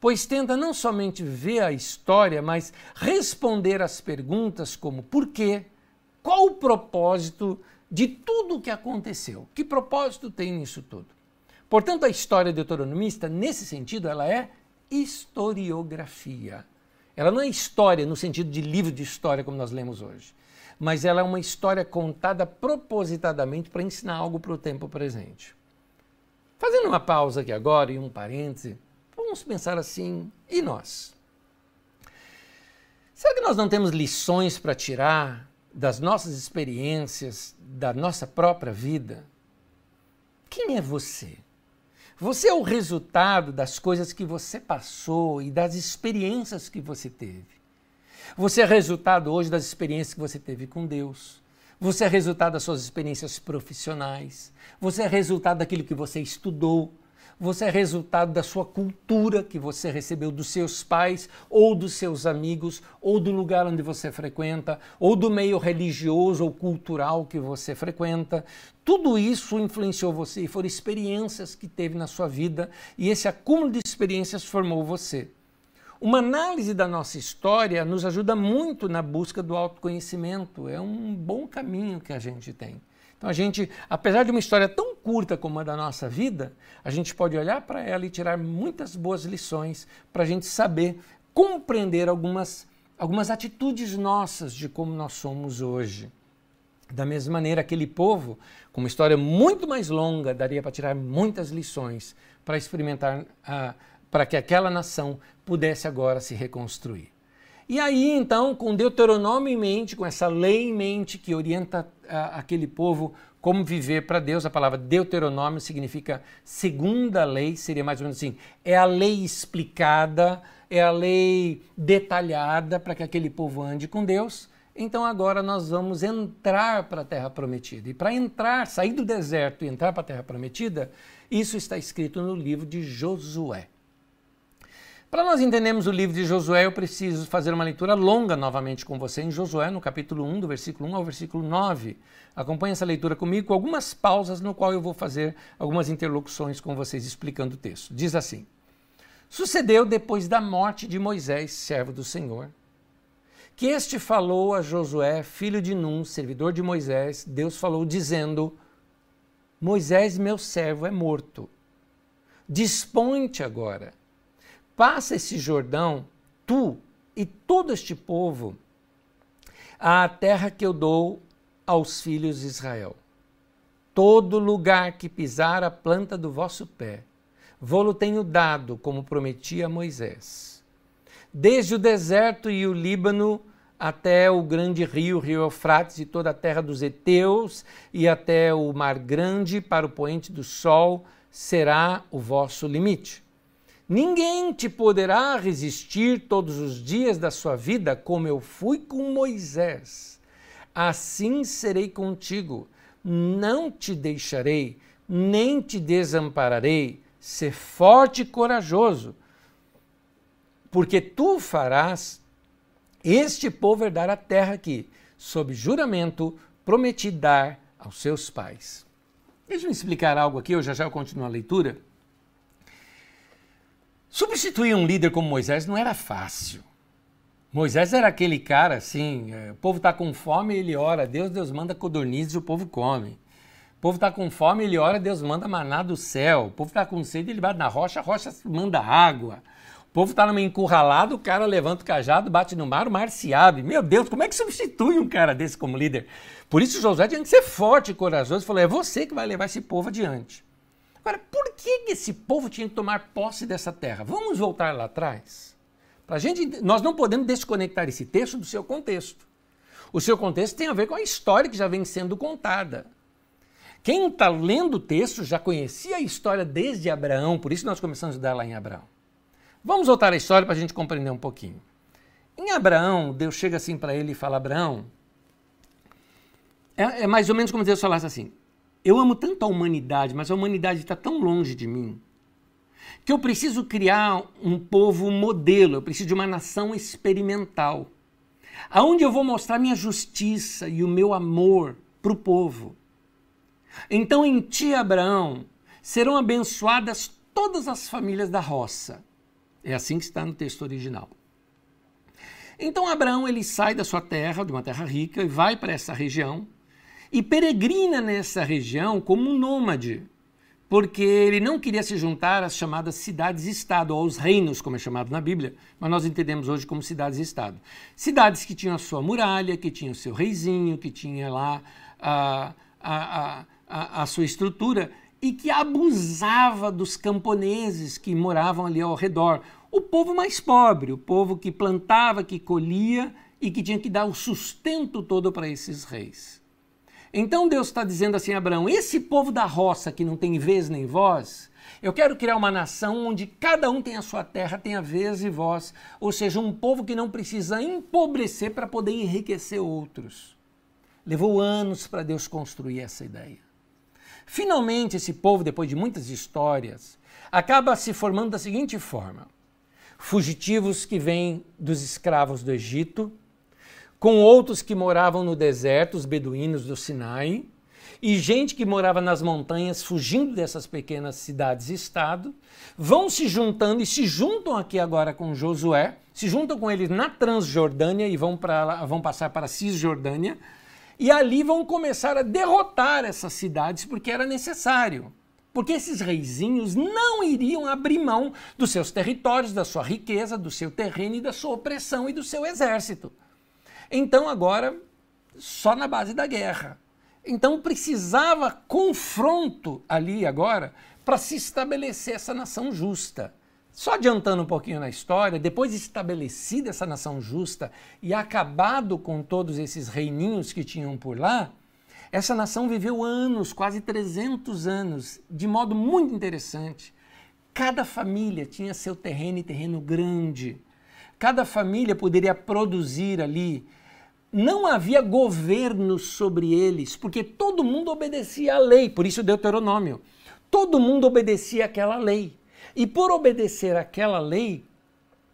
Pois tenta não somente ver a história, mas responder às perguntas como por quê, qual o propósito de tudo o que aconteceu, que propósito tem nisso tudo. Portanto, a história deuteronomista, nesse sentido, ela é historiografia. Ela não é história no sentido de livro de história como nós lemos hoje, mas ela é uma história contada propositadamente para ensinar algo para o tempo presente. Fazendo uma pausa aqui agora e um parêntese, vamos pensar assim: e nós? Será que nós não temos lições para tirar das nossas experiências, da nossa própria vida? Quem é você? Você é o resultado das coisas que você passou e das experiências que você teve. Você é resultado hoje das experiências que você teve com Deus. Você é resultado das suas experiências profissionais. Você é resultado daquilo que você estudou. Você é resultado da sua cultura que você recebeu dos seus pais, ou dos seus amigos, ou do lugar onde você frequenta, ou do meio religioso ou cultural que você frequenta. Tudo isso influenciou você e foram experiências que teve na sua vida, e esse acúmulo de experiências formou você. Uma análise da nossa história nos ajuda muito na busca do autoconhecimento, é um bom caminho que a gente tem. Então a gente, apesar de uma história tão curta como a da nossa vida, a gente pode olhar para ela e tirar muitas boas lições para a gente saber compreender algumas, algumas atitudes nossas de como nós somos hoje. Da mesma maneira, aquele povo, com uma história muito mais longa, daria para tirar muitas lições para experimentar, uh, para que aquela nação pudesse agora se reconstruir. E aí, então, com Deuteronômio em mente, com essa lei em mente que orienta a, aquele povo como viver para Deus, a palavra Deuteronômio significa segunda lei, seria mais ou menos assim: é a lei explicada, é a lei detalhada para que aquele povo ande com Deus. Então agora nós vamos entrar para a terra prometida. E para entrar, sair do deserto e entrar para a terra prometida, isso está escrito no livro de Josué. Para nós entendermos o livro de Josué, eu preciso fazer uma leitura longa novamente com você em Josué, no capítulo 1, do versículo 1 ao versículo 9. Acompanhe essa leitura comigo com algumas pausas, no qual eu vou fazer algumas interlocuções com vocês explicando o texto. Diz assim: Sucedeu depois da morte de Moisés, servo do Senhor, que este falou a Josué, filho de Num, servidor de Moisés, Deus falou dizendo: Moisés, meu servo, é morto. Dispõe-te agora passa esse Jordão, tu e todo este povo, à terra que eu dou aos filhos de Israel. Todo lugar que pisar a planta do vosso pé, vou-lo tenho dado, como prometi a Moisés. Desde o deserto e o Líbano até o grande rio, rio Eufrates e toda a terra dos heteus e até o mar grande para o poente do sol será o vosso limite. Ninguém te poderá resistir todos os dias da sua vida, como eu fui com Moisés. Assim serei contigo. Não te deixarei, nem te desampararei. Ser forte e corajoso, porque tu farás este povo herdar a terra que, sob juramento, prometi dar aos seus pais. Deixa eu explicar algo aqui, eu já já continuo a leitura. Substituir um líder como Moisés não era fácil. Moisés era aquele cara assim, é, o povo está com fome, ele ora, Deus, Deus manda codornizes e o povo come. O povo está com fome, ele ora, Deus manda maná do céu. O povo está com sede, ele bate na rocha, a rocha manda água. O povo está numa encurralada, o cara levanta o cajado, bate no mar, o mar se abre. Meu Deus, como é que substitui um cara desse como líder? Por isso Josué tinha que ser forte e corajoso. Falou, é você que vai levar esse povo adiante. Agora, por que esse povo tinha que tomar posse dessa terra? Vamos voltar lá atrás. Pra gente, nós não podemos desconectar esse texto do seu contexto. O seu contexto tem a ver com a história que já vem sendo contada. Quem está lendo o texto já conhecia a história desde Abraão, por isso nós começamos a estudar lá em Abraão. Vamos voltar à história para a gente compreender um pouquinho. Em Abraão, Deus chega assim para ele e fala: Abraão, é, é, mais ou menos como Deus falasse assim: eu amo tanto a humanidade, mas a humanidade está tão longe de mim, que eu preciso criar um povo modelo, eu preciso de uma nação experimental, aonde eu vou mostrar minha justiça e o meu amor para o povo. Então em ti, Abraão, serão abençoadas todas as famílias da roça. É assim que está no texto original. Então Abraão ele sai da sua terra, de uma terra rica, e vai para essa região e peregrina nessa região como um nômade, porque ele não queria se juntar às chamadas cidades-estado, ou aos reinos, como é chamado na Bíblia, mas nós entendemos hoje como cidades-estado. Cidades que tinham a sua muralha, que tinham o seu reizinho, que tinha lá a, a, a, a sua estrutura e que abusava dos camponeses que moravam ali ao redor. O povo mais pobre, o povo que plantava, que colhia e que tinha que dar o sustento todo para esses reis. Então Deus está dizendo assim Abraão: esse povo da roça que não tem vez nem voz, eu quero criar uma nação onde cada um tem a sua terra, tem a vez e voz, ou seja, um povo que não precisa empobrecer para poder enriquecer outros. Levou anos para Deus construir essa ideia. Finalmente, esse povo, depois de muitas histórias, acaba se formando da seguinte forma: fugitivos que vêm dos escravos do Egito, com outros que moravam no deserto, os beduínos do Sinai, e gente que morava nas montanhas, fugindo dessas pequenas cidades e estado, vão se juntando e se juntam aqui agora com Josué, se juntam com eles na Transjordânia e vão, pra, vão passar para a Cisjordânia, e ali vão começar a derrotar essas cidades porque era necessário. Porque esses reizinhos não iriam abrir mão dos seus territórios, da sua riqueza, do seu terreno e da sua opressão e do seu exército. Então agora, só na base da guerra. Então precisava confronto ali agora para se estabelecer essa nação justa. Só adiantando um pouquinho na história, depois de estabelecida essa nação justa e acabado com todos esses reininhos que tinham por lá, essa nação viveu anos, quase 300 anos, de modo muito interessante. Cada família tinha seu terreno e terreno grande. Cada família poderia produzir ali não havia governo sobre eles, porque todo mundo obedecia à lei, por isso Deuteronômio. Todo mundo obedecia àquela lei. E por obedecer àquela lei,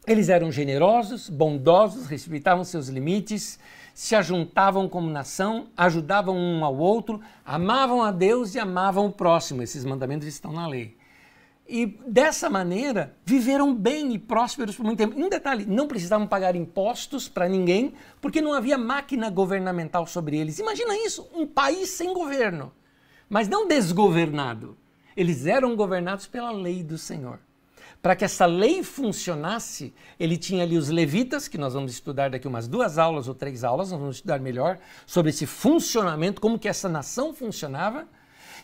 eles eram generosos, bondosos, respeitavam seus limites, se ajuntavam como nação, ajudavam um ao outro, amavam a Deus e amavam o próximo. Esses mandamentos estão na lei. E dessa maneira viveram bem e prósperos por muito tempo. Um detalhe: não precisavam pagar impostos para ninguém, porque não havia máquina governamental sobre eles. Imagina isso: um país sem governo, mas não desgovernado. Eles eram governados pela lei do Senhor. Para que essa lei funcionasse, ele tinha ali os levitas, que nós vamos estudar daqui umas duas aulas ou três aulas, nós vamos estudar melhor sobre esse funcionamento, como que essa nação funcionava.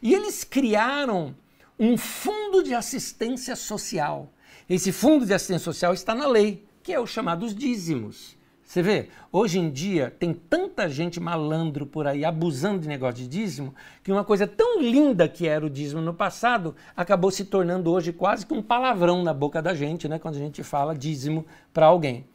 E eles criaram um fundo de assistência social. Esse fundo de assistência social está na lei, que é o chamado dízimos. Você vê, hoje em dia tem tanta gente malandro por aí abusando de negócio de dízimo, que uma coisa tão linda que era o dízimo no passado acabou se tornando hoje quase que um palavrão na boca da gente, né, quando a gente fala dízimo para alguém.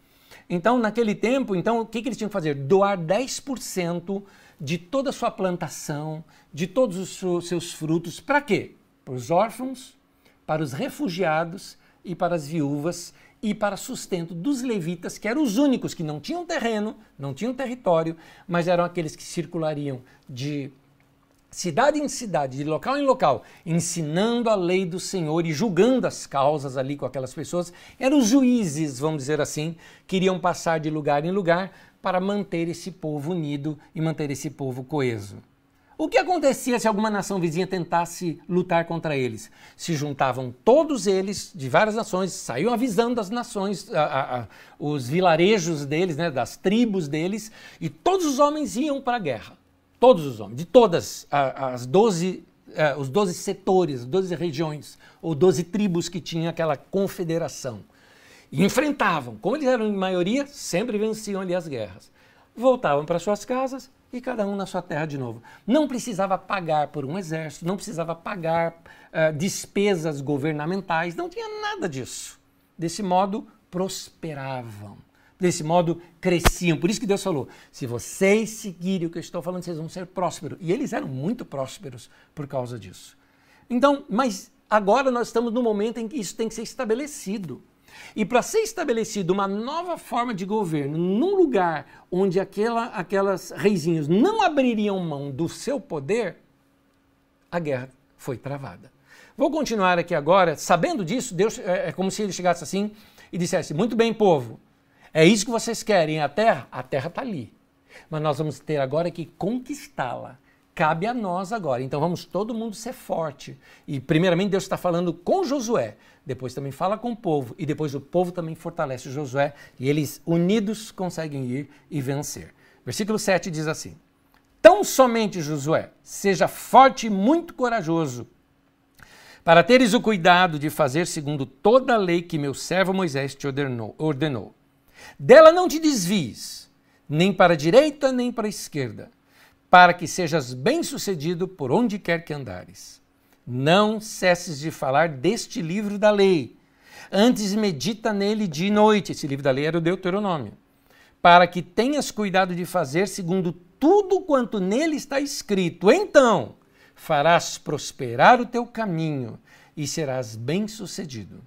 Então, naquele tempo, então, o que, que eles tinham que fazer? Doar 10% de toda a sua plantação, de todos os seus frutos, para quê? Para os órfãos, para os refugiados e para as viúvas e para sustento dos levitas, que eram os únicos que não tinham terreno, não tinham território, mas eram aqueles que circulariam de cidade em cidade, de local em local, ensinando a lei do Senhor e julgando as causas ali com aquelas pessoas. Eram os juízes, vamos dizer assim, que iriam passar de lugar em lugar para manter esse povo unido e manter esse povo coeso. O que acontecia se alguma nação vizinha tentasse lutar contra eles? Se juntavam todos eles, de várias nações, saíam avisando as nações, a, a, a, os vilarejos deles, né, das tribos deles, e todos os homens iam para a guerra. Todos os homens, de todas as 12, é, os 12 setores, 12 regiões, ou 12 tribos que tinha aquela confederação. E enfrentavam. Como eles eram em maioria, sempre venciam ali as guerras. Voltavam para suas casas e cada um na sua terra de novo. Não precisava pagar por um exército, não precisava pagar uh, despesas governamentais, não tinha nada disso. Desse modo, prosperavam. Desse modo, cresciam. Por isso que Deus falou: se vocês seguirem o que eu estou falando, vocês vão ser prósperos. E eles eram muito prósperos por causa disso. Então, mas agora nós estamos no momento em que isso tem que ser estabelecido. E para ser estabelecida uma nova forma de governo num lugar onde aquela, aquelas reizinhos não abririam mão do seu poder, a guerra foi travada. Vou continuar aqui agora, sabendo disso, Deus é, é como se ele chegasse assim e dissesse: Muito bem, povo, é isso que vocês querem, a terra? A terra está ali. Mas nós vamos ter agora que conquistá-la cabe a nós agora. Então vamos todo mundo ser forte. E primeiramente Deus está falando com Josué, depois também fala com o povo, e depois o povo também fortalece Josué, e eles unidos conseguem ir e vencer. Versículo 7 diz assim: Tão somente Josué, seja forte e muito corajoso, para teres o cuidado de fazer segundo toda a lei que meu servo Moisés te ordenou. ordenou. Dela não te desvies, nem para a direita nem para a esquerda para que sejas bem-sucedido por onde quer que andares. Não cesses de falar deste livro da lei. Antes medita nele dia e noite. Esse livro da lei era o Deuteronômio. Para que tenhas cuidado de fazer segundo tudo quanto nele está escrito. Então, farás prosperar o teu caminho e serás bem-sucedido.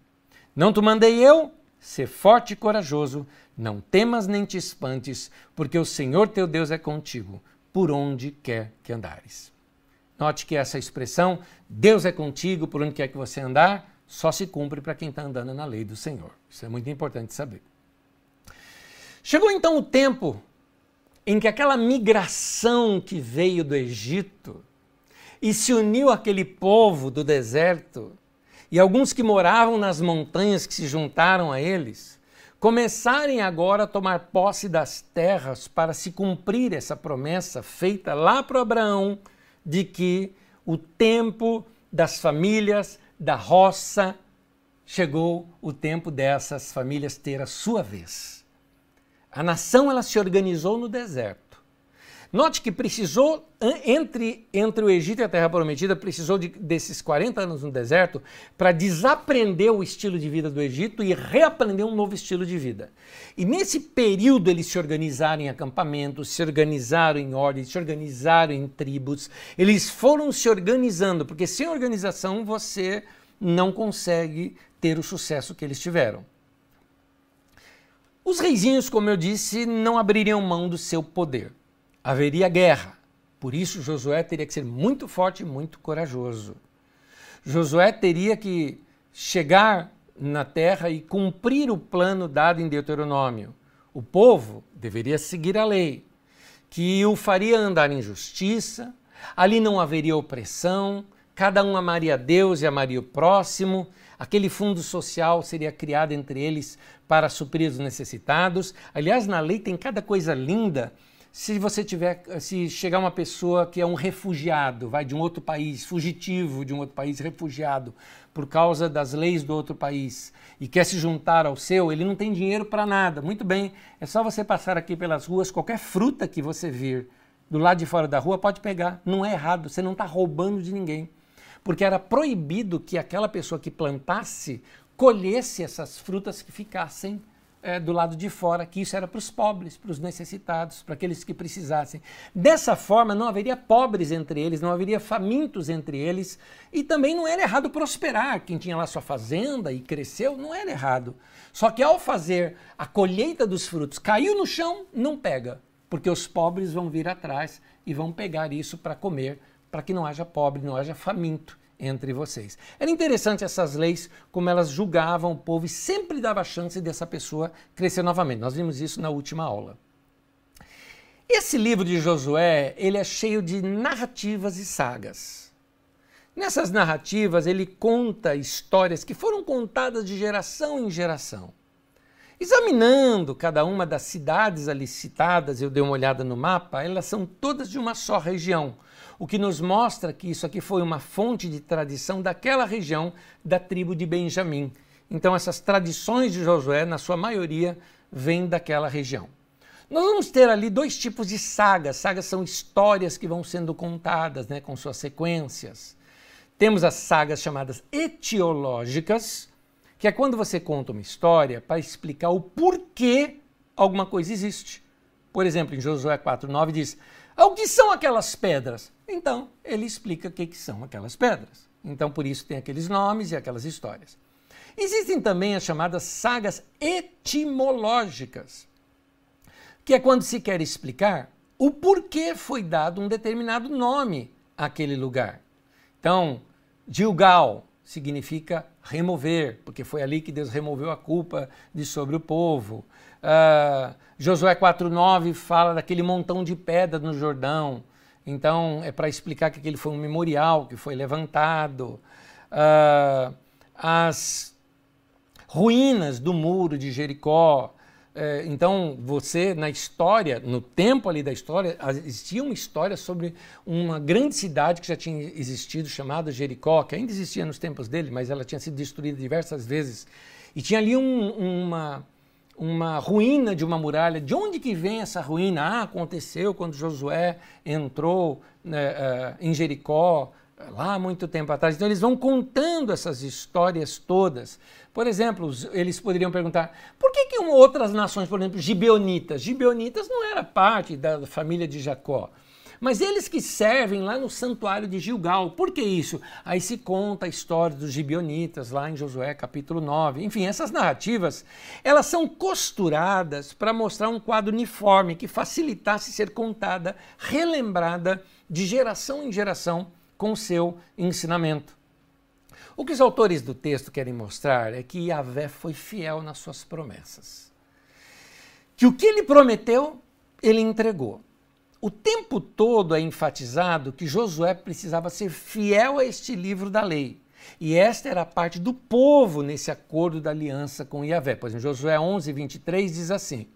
Não te mandei eu? Ser forte e corajoso, não temas nem te espantes, porque o Senhor teu Deus é contigo, por onde quer que andares. Note que essa expressão, Deus é contigo por onde quer que você andar, só se cumpre para quem está andando na lei do Senhor. Isso é muito importante saber. Chegou então o tempo em que aquela migração que veio do Egito e se uniu àquele povo do deserto, e alguns que moravam nas montanhas que se juntaram a eles, começarem agora a tomar posse das terras para se cumprir essa promessa feita lá para Abraão de que o tempo das famílias da roça chegou o tempo dessas famílias ter a sua vez. A nação ela se organizou no deserto Note que precisou, entre, entre o Egito e a Terra Prometida, precisou de, desses 40 anos no deserto para desaprender o estilo de vida do Egito e reaprender um novo estilo de vida. E nesse período eles se organizaram em acampamentos, se organizaram em ordens, se organizaram em tribos, eles foram se organizando, porque sem organização você não consegue ter o sucesso que eles tiveram. Os reizinhos, como eu disse, não abririam mão do seu poder haveria guerra. Por isso, Josué teria que ser muito forte e muito corajoso. Josué teria que chegar na terra e cumprir o plano dado em Deuteronômio. O povo deveria seguir a lei, que o faria andar em justiça, ali não haveria opressão, cada um amaria Deus e amaria o próximo, aquele fundo social seria criado entre eles para suprir os necessitados. Aliás, na lei tem cada coisa linda se você tiver, se chegar uma pessoa que é um refugiado, vai de um outro país, fugitivo de um outro país, refugiado, por causa das leis do outro país, e quer se juntar ao seu, ele não tem dinheiro para nada. Muito bem, é só você passar aqui pelas ruas, qualquer fruta que você vir do lado de fora da rua pode pegar. Não é errado, você não está roubando de ninguém. Porque era proibido que aquela pessoa que plantasse colhesse essas frutas que ficassem é, do lado de fora, que isso era para os pobres, para os necessitados, para aqueles que precisassem. Dessa forma, não haveria pobres entre eles, não haveria famintos entre eles, e também não era errado prosperar. Quem tinha lá sua fazenda e cresceu, não era errado. Só que ao fazer a colheita dos frutos, caiu no chão, não pega, porque os pobres vão vir atrás e vão pegar isso para comer, para que não haja pobre, não haja faminto entre vocês. Era interessante essas leis, como elas julgavam o povo e sempre dava chance dessa pessoa crescer novamente. Nós vimos isso na última aula. Esse livro de Josué, ele é cheio de narrativas e sagas. Nessas narrativas, ele conta histórias que foram contadas de geração em geração. Examinando cada uma das cidades ali citadas, eu dei uma olhada no mapa, elas são todas de uma só região, o que nos mostra que isso aqui foi uma fonte de tradição daquela região da tribo de Benjamim. Então, essas tradições de Josué, na sua maioria, vêm daquela região. Nós vamos ter ali dois tipos de sagas. Sagas são histórias que vão sendo contadas, né, com suas sequências. Temos as sagas chamadas etiológicas, que é quando você conta uma história para explicar o porquê alguma coisa existe. Por exemplo, em Josué 4,9 diz: O que são aquelas pedras? Então, ele explica o que, que são aquelas pedras. Então, por isso tem aqueles nomes e aquelas histórias. Existem também as chamadas sagas etimológicas, que é quando se quer explicar o porquê foi dado um determinado nome àquele lugar. Então, Gilgal significa remover, porque foi ali que Deus removeu a culpa de sobre o povo. Uh, Josué 4,9 fala daquele montão de pedra no Jordão. Então, é para explicar que aquele foi um memorial que foi levantado. Uh, as ruínas do muro de Jericó. Uh, então, você, na história, no tempo ali da história, existia uma história sobre uma grande cidade que já tinha existido, chamada Jericó, que ainda existia nos tempos dele, mas ela tinha sido destruída diversas vezes. E tinha ali um, uma, uma ruína de uma muralha. De onde que vem essa ruína? Ah, aconteceu quando Josué entrou né, uh, em Jericó, lá muito tempo atrás. Então eles vão contando essas histórias todas. Por exemplo, eles poderiam perguntar, por que, que outras nações, por exemplo, gibeonitas? Gibeonitas não era parte da família de Jacó. Mas eles que servem lá no santuário de Gilgal. Por que isso? Aí se conta a história dos gibionitas lá em Josué capítulo 9. Enfim, essas narrativas, elas são costuradas para mostrar um quadro uniforme que facilitasse ser contada, relembrada de geração em geração com seu ensinamento. O que os autores do texto querem mostrar é que Yahvé foi fiel nas suas promessas. Que o que ele prometeu, ele entregou. O tempo todo é enfatizado que Josué precisava ser fiel a este livro da lei. E esta era a parte do povo nesse acordo da aliança com Yahvé. Pois em Josué 11, 23 diz assim: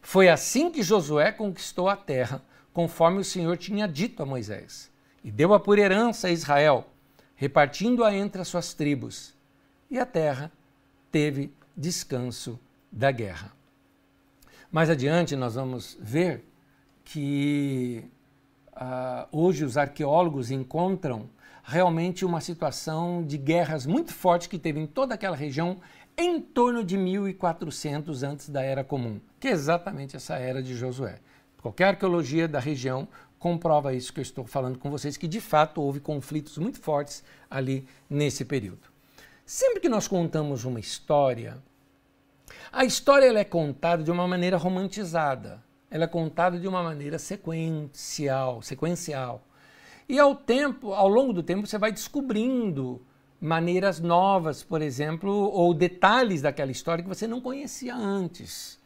Foi assim que Josué conquistou a terra, conforme o Senhor tinha dito a Moisés, e deu-a por herança a Israel repartindo-a entre as suas tribos, e a terra teve descanso da guerra. Mais adiante, nós vamos ver que uh, hoje os arqueólogos encontram realmente uma situação de guerras muito forte que teve em toda aquela região em torno de 1400 antes da Era Comum, que é exatamente essa era de Josué. Qualquer arqueologia da região comprova isso que eu estou falando com vocês, que de fato houve conflitos muito fortes ali nesse período. Sempre que nós contamos uma história, a história ela é contada de uma maneira romantizada, ela é contada de uma maneira sequencial, sequencial. E ao tempo, ao longo do tempo, você vai descobrindo maneiras novas, por exemplo, ou detalhes daquela história que você não conhecia antes.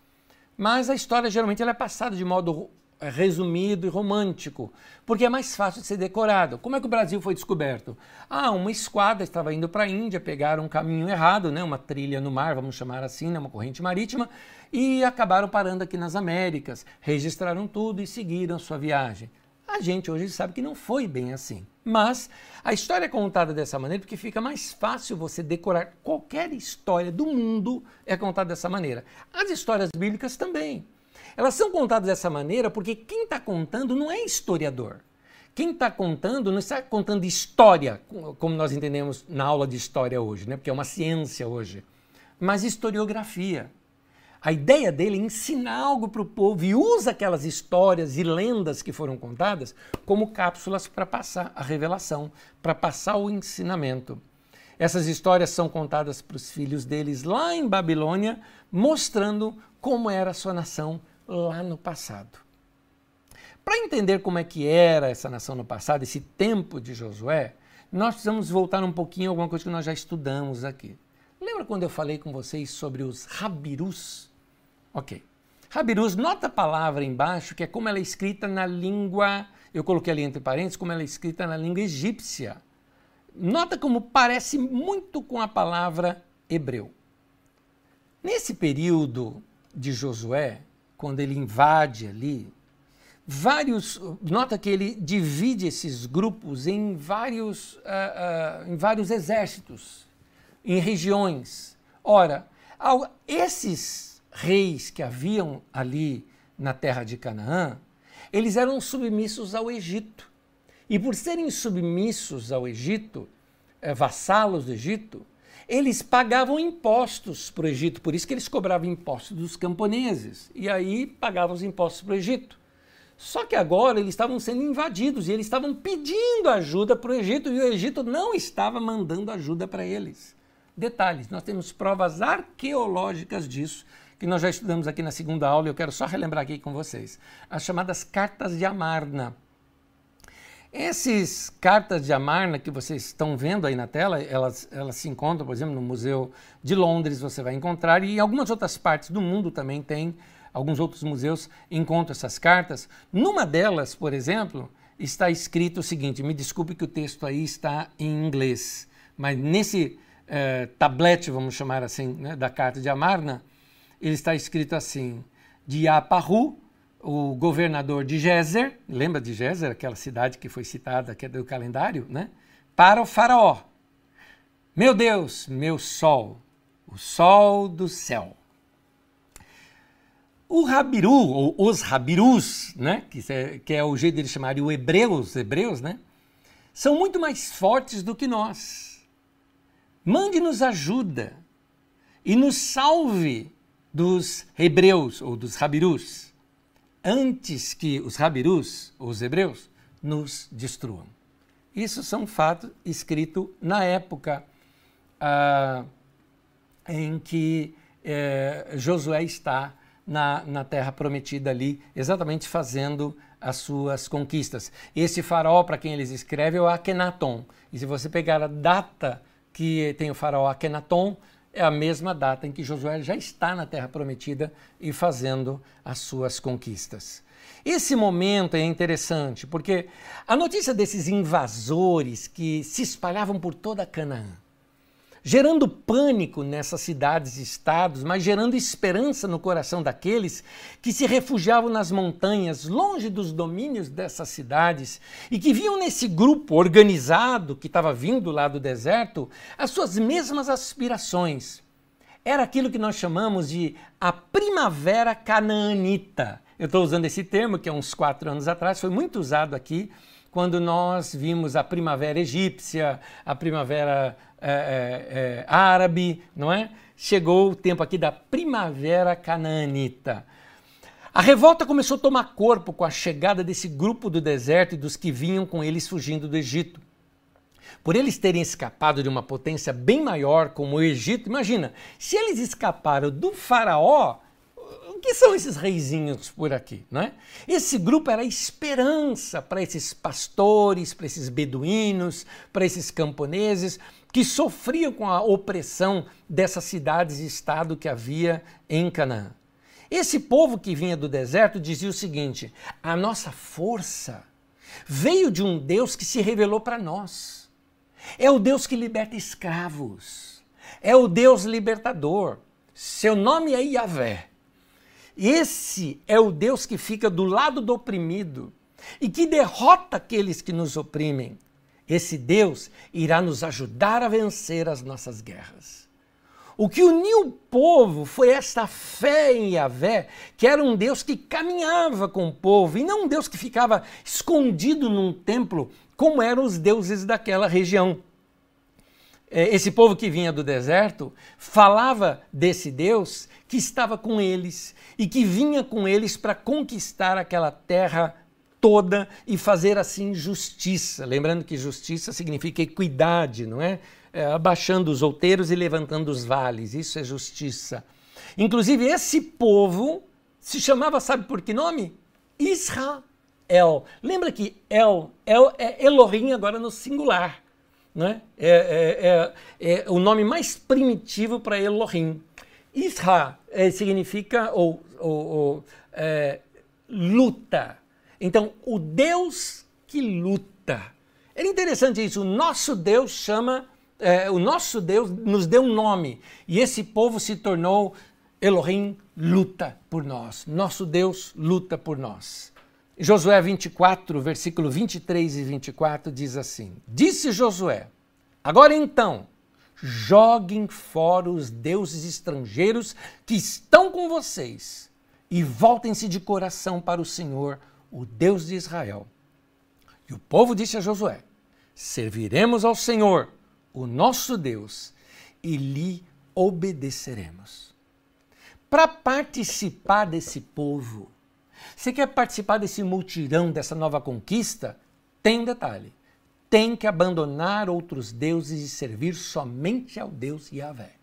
Mas a história geralmente ela é passada de modo resumido e romântico, porque é mais fácil de ser decorado. Como é que o Brasil foi descoberto? Ah, uma esquadra estava indo para a Índia, pegaram um caminho errado, né, uma trilha no mar, vamos chamar assim, né, uma corrente marítima, e acabaram parando aqui nas Américas, registraram tudo e seguiram sua viagem. A gente hoje sabe que não foi bem assim. Mas a história é contada dessa maneira porque fica mais fácil você decorar qualquer história do mundo é contada dessa maneira. As histórias bíblicas também. Elas são contadas dessa maneira porque quem está contando não é historiador. Quem está contando não está contando história, como nós entendemos na aula de história hoje, né? porque é uma ciência hoje, mas historiografia. A ideia dele é ensinar algo para o povo e usa aquelas histórias e lendas que foram contadas como cápsulas para passar a revelação, para passar o ensinamento. Essas histórias são contadas para os filhos deles lá em Babilônia, mostrando como era a sua nação lá no passado. Para entender como é que era essa nação no passado, esse tempo de Josué, nós precisamos voltar um pouquinho a alguma coisa que nós já estudamos aqui. Lembra quando eu falei com vocês sobre os rabirus? Ok. Rabirus, nota a palavra embaixo, que é como ela é escrita na língua, eu coloquei ali entre parênteses, como ela é escrita na língua egípcia. Nota como parece muito com a palavra hebreu. Nesse período de Josué, quando ele invade ali, vários. Nota que ele divide esses grupos em vários, uh, uh, em vários exércitos, em regiões. Ora, ao, esses reis que haviam ali na terra de Canaã, eles eram submissos ao Egito. E por serem submissos ao Egito, eh, vassalos do Egito, eles pagavam impostos para o Egito, por isso que eles cobravam impostos dos camponeses, e aí pagavam os impostos para o Egito. Só que agora eles estavam sendo invadidos e eles estavam pedindo ajuda para o Egito e o Egito não estava mandando ajuda para eles. Detalhes, nós temos provas arqueológicas disso, que nós já estudamos aqui na segunda aula e eu quero só relembrar aqui com vocês. As chamadas cartas de Amarna. Essas cartas de Amarna que vocês estão vendo aí na tela, elas, elas se encontram, por exemplo, no Museu de Londres, você vai encontrar, e em algumas outras partes do mundo também tem, alguns outros museus encontram essas cartas. Numa delas, por exemplo, está escrito o seguinte: me desculpe que o texto aí está em inglês, mas nesse eh, tablete, vamos chamar assim, né, da carta de Amarna, ele está escrito assim: de Aparu o governador de Gézer, lembra de Gézer, aquela cidade que foi citada aqui do calendário, né? Para o faraó. Meu Deus, meu sol, o sol do céu. O Rabiru, ou os Rabirus, né? que, é, que é o jeito de chamarem o hebreus, os hebreus, né? são muito mais fortes do que nós. Mande-nos ajuda e nos salve dos hebreus ou dos Rabirus. Antes que os rabirus, os hebreus, nos destruam. Isso são fatos escritos na época ah, em que eh, Josué está na, na terra prometida ali, exatamente fazendo as suas conquistas. Esse faraó, para quem eles escrevem, é o Akhenaton. E se você pegar a data que tem o faraó Akhenaton, é a mesma data em que Josué já está na terra prometida e fazendo as suas conquistas. Esse momento é interessante porque a notícia desses invasores que se espalhavam por toda Canaã, gerando pânico nessas cidades e estados, mas gerando esperança no coração daqueles que se refugiavam nas montanhas, longe dos domínios dessas cidades, e que viam nesse grupo organizado que estava vindo lá do deserto as suas mesmas aspirações. Era aquilo que nós chamamos de a primavera canaanita. Eu estou usando esse termo que há uns quatro anos atrás foi muito usado aqui quando nós vimos a primavera egípcia, a primavera é, é, é, árabe, não é? Chegou o tempo aqui da primavera canaanita. A revolta começou a tomar corpo com a chegada desse grupo do deserto e dos que vinham com eles fugindo do Egito. Por eles terem escapado de uma potência bem maior como o Egito, imagina, se eles escaparam do faraó, que são esses reizinhos por aqui? Né? Esse grupo era esperança para esses pastores, para esses beduínos, para esses camponeses que sofriam com a opressão dessas cidades e estado que havia em Canaã. Esse povo que vinha do deserto dizia o seguinte: a nossa força veio de um Deus que se revelou para nós. É o Deus que liberta escravos. É o Deus libertador. Seu nome é Yahvé. Esse é o Deus que fica do lado do oprimido e que derrota aqueles que nos oprimem. Esse Deus irá nos ajudar a vencer as nossas guerras. O que uniu o povo foi esta fé em Yahvé, que era um Deus que caminhava com o povo e não um Deus que ficava escondido num templo, como eram os deuses daquela região. É, esse povo que vinha do deserto falava desse Deus que estava com eles e que vinha com eles para conquistar aquela terra toda e fazer assim justiça. Lembrando que justiça significa equidade, não é? é abaixando os outeiros e levantando os vales. Isso é justiça. Inclusive, esse povo se chamava, sabe por que nome? Israel. Lembra que El, El é Elohim agora no singular. Né? É, é, é, é o nome mais primitivo para Elohim. Isra é, significa ou, ou, ou é, luta. Então, o Deus que luta. É interessante isso. O nosso Deus chama, é, o nosso Deus nos deu um nome e esse povo se tornou Elohim luta por nós. Nosso Deus luta por nós. Josué 24, versículo 23 e 24 diz assim: Disse Josué: Agora então, joguem fora os deuses estrangeiros que estão com vocês e voltem-se de coração para o Senhor, o Deus de Israel. E o povo disse a Josué: Serviremos ao Senhor, o nosso Deus, e lhe obedeceremos. Para participar desse povo, você quer participar desse multirão, dessa nova conquista? Tem detalhe. Tem que abandonar outros deuses e servir somente ao Deus Yahvé.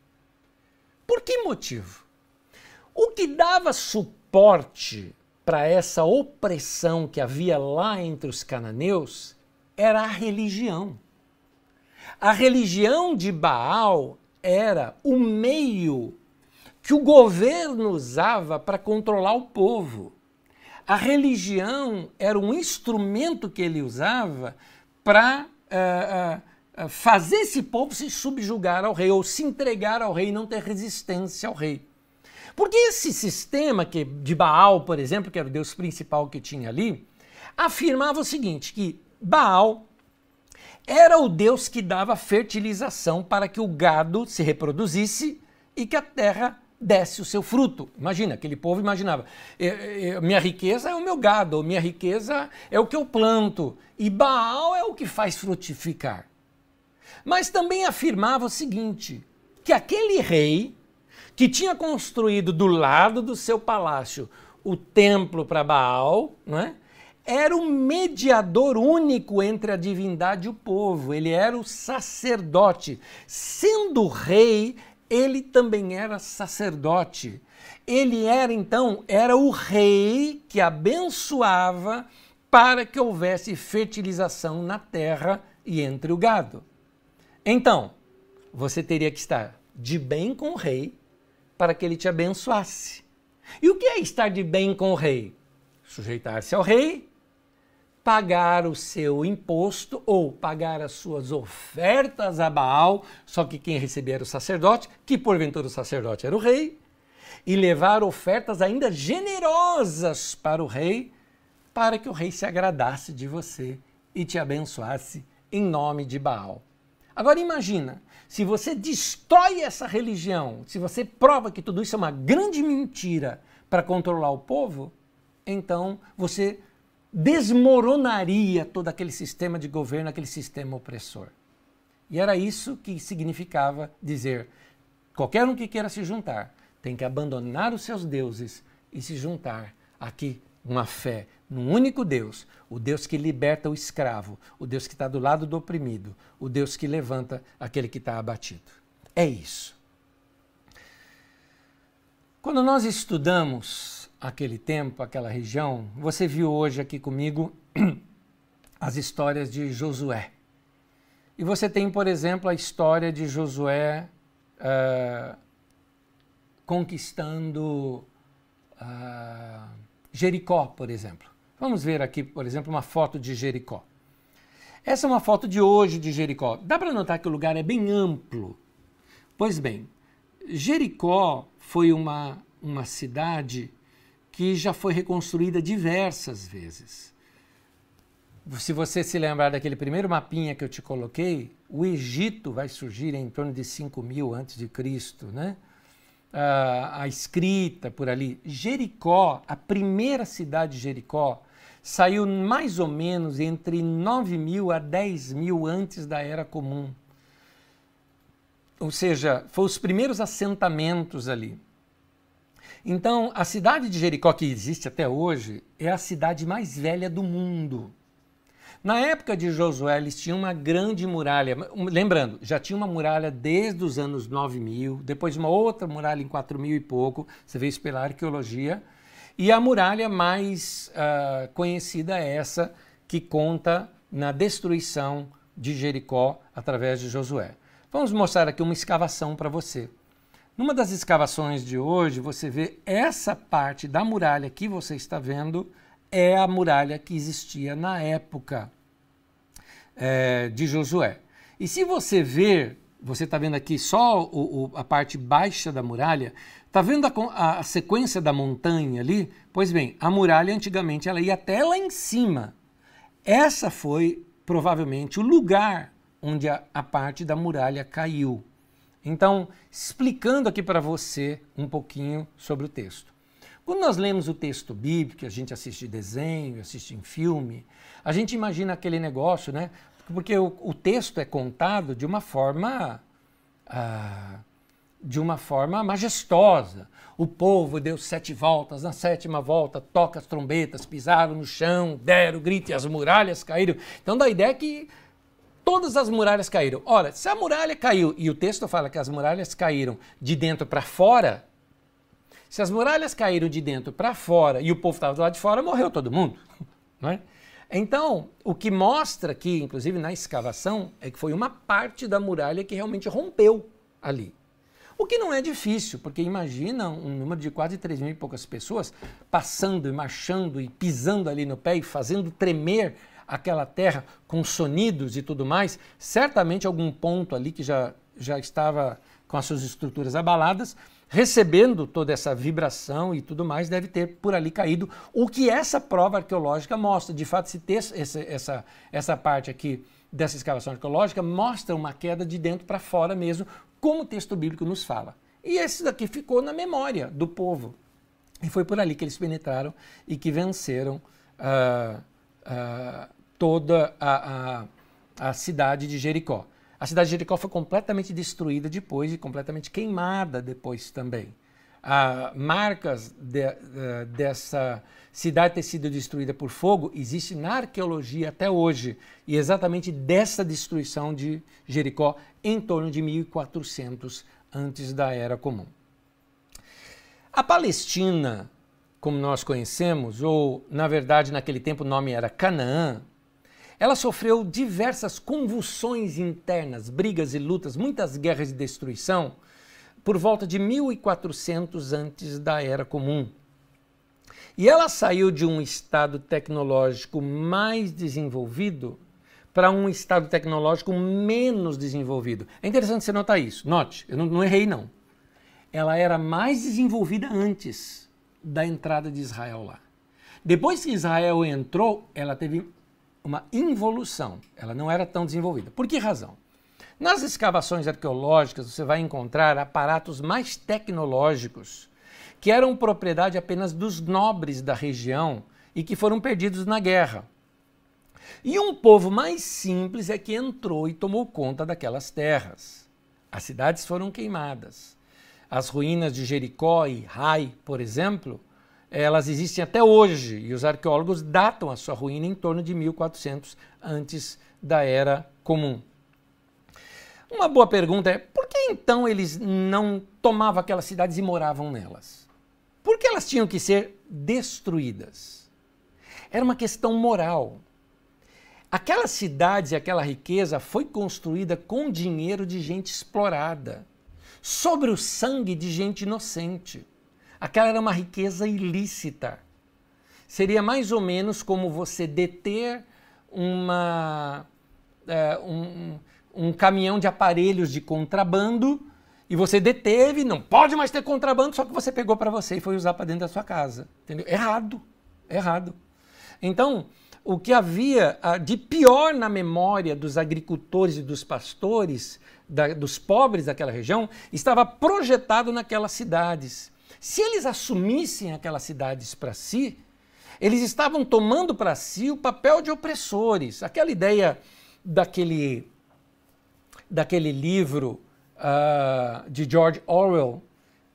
Por que motivo? O que dava suporte para essa opressão que havia lá entre os cananeus era a religião. A religião de Baal era o meio que o governo usava para controlar o povo. A religião era um instrumento que ele usava para uh, uh, fazer esse povo se subjugar ao rei ou se entregar ao rei e não ter resistência ao rei. Porque esse sistema que de Baal, por exemplo, que era o deus principal que tinha ali, afirmava o seguinte, que Baal era o deus que dava fertilização para que o gado se reproduzisse e que a terra desse o seu fruto. Imagina, aquele povo imaginava: minha riqueza é o meu gado, minha riqueza é o que eu planto, e Baal é o que faz frutificar. Mas também afirmava o seguinte: que aquele rei que tinha construído do lado do seu palácio o templo para Baal, não é? era o mediador único entre a divindade e o povo, ele era o sacerdote. Sendo rei, ele também era sacerdote. Ele era então, era o rei que abençoava para que houvesse fertilização na terra e entre o gado. Então, você teria que estar de bem com o rei para que ele te abençoasse. E o que é estar de bem com o rei? Sujeitar-se ao rei pagar o seu imposto ou pagar as suas ofertas a Baal, só que quem recebia era o sacerdote, que porventura o sacerdote era o rei, e levar ofertas ainda generosas para o rei, para que o rei se agradasse de você e te abençoasse em nome de Baal. Agora imagina, se você destrói essa religião, se você prova que tudo isso é uma grande mentira para controlar o povo, então você desmoronaria todo aquele sistema de governo, aquele sistema opressor. E era isso que significava dizer: qualquer um que queira se juntar tem que abandonar os seus deuses e se juntar aqui uma fé num único Deus, o Deus que liberta o escravo, o Deus que está do lado do oprimido, o Deus que levanta aquele que está abatido. É isso. Quando nós estudamos aquele tempo, aquela região, você viu hoje aqui comigo as histórias de Josué. E você tem, por exemplo, a história de Josué uh, conquistando uh, Jericó, por exemplo. Vamos ver aqui, por exemplo, uma foto de Jericó. Essa é uma foto de hoje de Jericó. Dá para notar que o lugar é bem amplo. Pois bem, Jericó foi uma, uma cidade que já foi reconstruída diversas vezes. Se você se lembrar daquele primeiro mapinha que eu te coloquei, o Egito vai surgir em torno de 5 mil antes de Cristo, né? a escrita por ali. Jericó, a primeira cidade de Jericó, saiu mais ou menos entre 9 mil a 10 mil antes da Era Comum. Ou seja, foram os primeiros assentamentos ali. Então, a cidade de Jericó, que existe até hoje, é a cidade mais velha do mundo. Na época de Josué, eles tinham uma grande muralha. Lembrando, já tinha uma muralha desde os anos 9000, depois uma outra muralha em 4000 e pouco, você vê isso pela arqueologia. E a muralha mais uh, conhecida é essa, que conta na destruição de Jericó através de Josué. Vamos mostrar aqui uma escavação para você. Numa das escavações de hoje, você vê essa parte da muralha que você está vendo é a muralha que existia na época é, de Josué. E se você ver, você está vendo aqui só o, o, a parte baixa da muralha, está vendo a, a, sequência da montanha ali? Pois bem, a muralha antigamente ela ia até lá em cima. Essa foi provavelmente o lugar onde a, a parte da muralha caiu. Então, explicando aqui para você um pouquinho sobre o texto. Quando nós lemos o texto bíblico, a gente assiste desenho, assiste em filme, a gente imagina aquele negócio, né? Porque o, o texto é contado de uma forma. Ah, de uma forma majestosa. O povo deu sete voltas, na sétima volta toca as trombetas, pisaram no chão, deram grito e as muralhas caíram. Então dá a ideia que todas as muralhas caíram. Ora, se a muralha caiu, e o texto fala que as muralhas caíram de dentro para fora, se as muralhas caíram de dentro para fora e o povo estava do lado de fora, morreu todo mundo. Não é? Então, o que mostra aqui, inclusive na escavação, é que foi uma parte da muralha que realmente rompeu ali. O que não é difícil, porque imagina um número de quase 3 mil e poucas pessoas passando e marchando e pisando ali no pé e fazendo tremer aquela terra com sonidos e tudo mais, certamente algum ponto ali que já, já estava com as suas estruturas abaladas, recebendo toda essa vibração e tudo mais, deve ter por ali caído. O que essa prova arqueológica mostra. De fato, esse texto, essa, essa, essa parte aqui dessa escavação arqueológica mostra uma queda de dentro para fora mesmo, como o texto bíblico nos fala. E esse daqui ficou na memória do povo. E foi por ali que eles penetraram e que venceram uh, toda a, a, a cidade de Jericó. A cidade de Jericó foi completamente destruída depois e completamente queimada depois também. ah, marcas de, uh, dessa cidade ter sido destruída por fogo existe na arqueologia até hoje, e exatamente dessa destruição de Jericó em torno de 1400 antes da Era Comum. A Palestina, como nós conhecemos, ou na verdade naquele tempo o nome era Canaã, ela sofreu diversas convulsões internas, brigas e lutas, muitas guerras de destruição, por volta de 1400 antes da Era Comum. E ela saiu de um estado tecnológico mais desenvolvido para um estado tecnológico menos desenvolvido. É interessante você notar isso. Note, eu não, não errei não. Ela era mais desenvolvida antes da entrada de Israel lá. Depois que Israel entrou, ela teve uma involução. Ela não era tão desenvolvida. Por que razão? Nas escavações arqueológicas você vai encontrar aparatos mais tecnológicos que eram propriedade apenas dos nobres da região e que foram perdidos na guerra. E um povo mais simples é que entrou e tomou conta daquelas terras. As cidades foram queimadas. As ruínas de Jericó e Rai, por exemplo, elas existem até hoje e os arqueólogos datam a sua ruína em torno de 1400 antes da Era Comum. Uma boa pergunta é: por que então eles não tomavam aquelas cidades e moravam nelas? Por que elas tinham que ser destruídas? Era uma questão moral. Aquelas cidades e aquela riqueza foi construída com dinheiro de gente explorada, sobre o sangue de gente inocente. Aquela era uma riqueza ilícita. Seria mais ou menos como você deter uma, é, um, um caminhão de aparelhos de contrabando e você deteve, não pode mais ter contrabando, só que você pegou para você e foi usar para dentro da sua casa. Entendeu? Errado. Errado. Então, o que havia ah, de pior na memória dos agricultores e dos pastores, da, dos pobres daquela região, estava projetado naquelas cidades. Se eles assumissem aquelas cidades para si, eles estavam tomando para si o papel de opressores. Aquela ideia daquele, daquele livro uh, de George Orwell,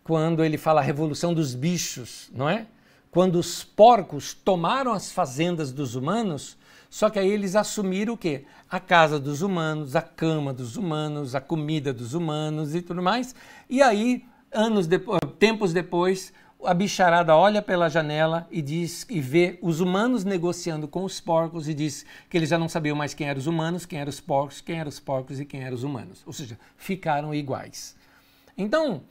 quando ele fala a revolução dos bichos, não é? Quando os porcos tomaram as fazendas dos humanos, só que aí eles assumiram o quê? A casa dos humanos, a cama dos humanos, a comida dos humanos e tudo mais. E aí, anos depois, tempos depois, a bicharada olha pela janela e diz e vê os humanos negociando com os porcos e diz que eles já não sabiam mais quem eram os humanos, quem eram os porcos, quem eram os porcos e quem eram os humanos. Ou seja, ficaram iguais. Então,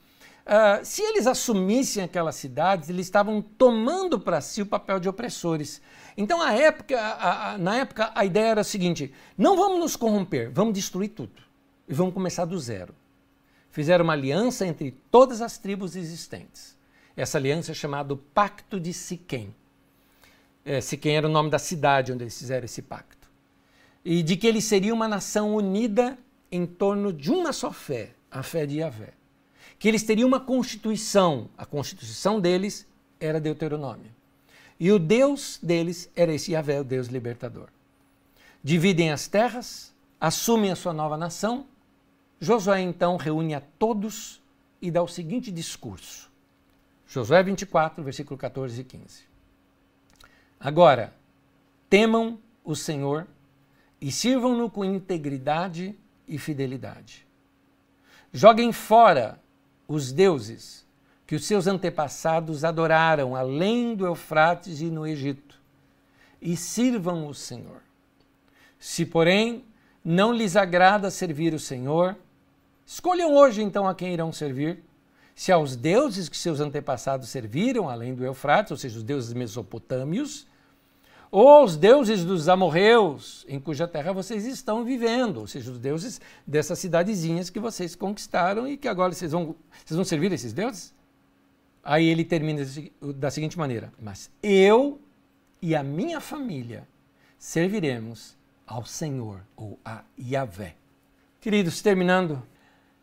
uh, se eles assumissem aquelas cidades, eles estavam tomando para si o papel de opressores. Então, a época, a, a, na época, a ideia era a seguinte: não vamos nos corromper, vamos destruir tudo e vamos começar do zero. Fizeram uma aliança entre todas as tribos existentes essa aliança é chamada Pacto de Siquém. É, Siquém era o nome da cidade onde eles fizeram esse pacto. E de que eles seriam uma nação unida em torno de uma só fé, a fé de Yahvé. Que eles teriam uma constituição, a constituição deles era Deuteronômio. E o Deus deles era esse Yahvé, o Deus libertador. Dividem as terras, assumem a sua nova nação. Josué então reúne a todos e dá o seguinte discurso: Josué 24, versículo 14 e 15. Agora, temam o Senhor e sirvam-no com integridade e fidelidade. Joguem fora os deuses que os seus antepassados adoraram além do Eufrates e no Egito, e sirvam o Senhor. Se, porém, não lhes agrada servir o Senhor, escolham hoje então a quem irão servir se aos deuses que seus antepassados serviram, além do Eufrates, ou seja, os deuses mesopotâmios, ou aos deuses dos amorreus, em cuja terra vocês estão vivendo, ou seja, os deuses dessas cidadezinhas que vocês conquistaram e que agora vocês vão, vocês vão servir esses deuses? Aí ele termina da seguinte maneira: Mas eu e a minha família serviremos ao Senhor ou a Yahvé. Queridos, terminando,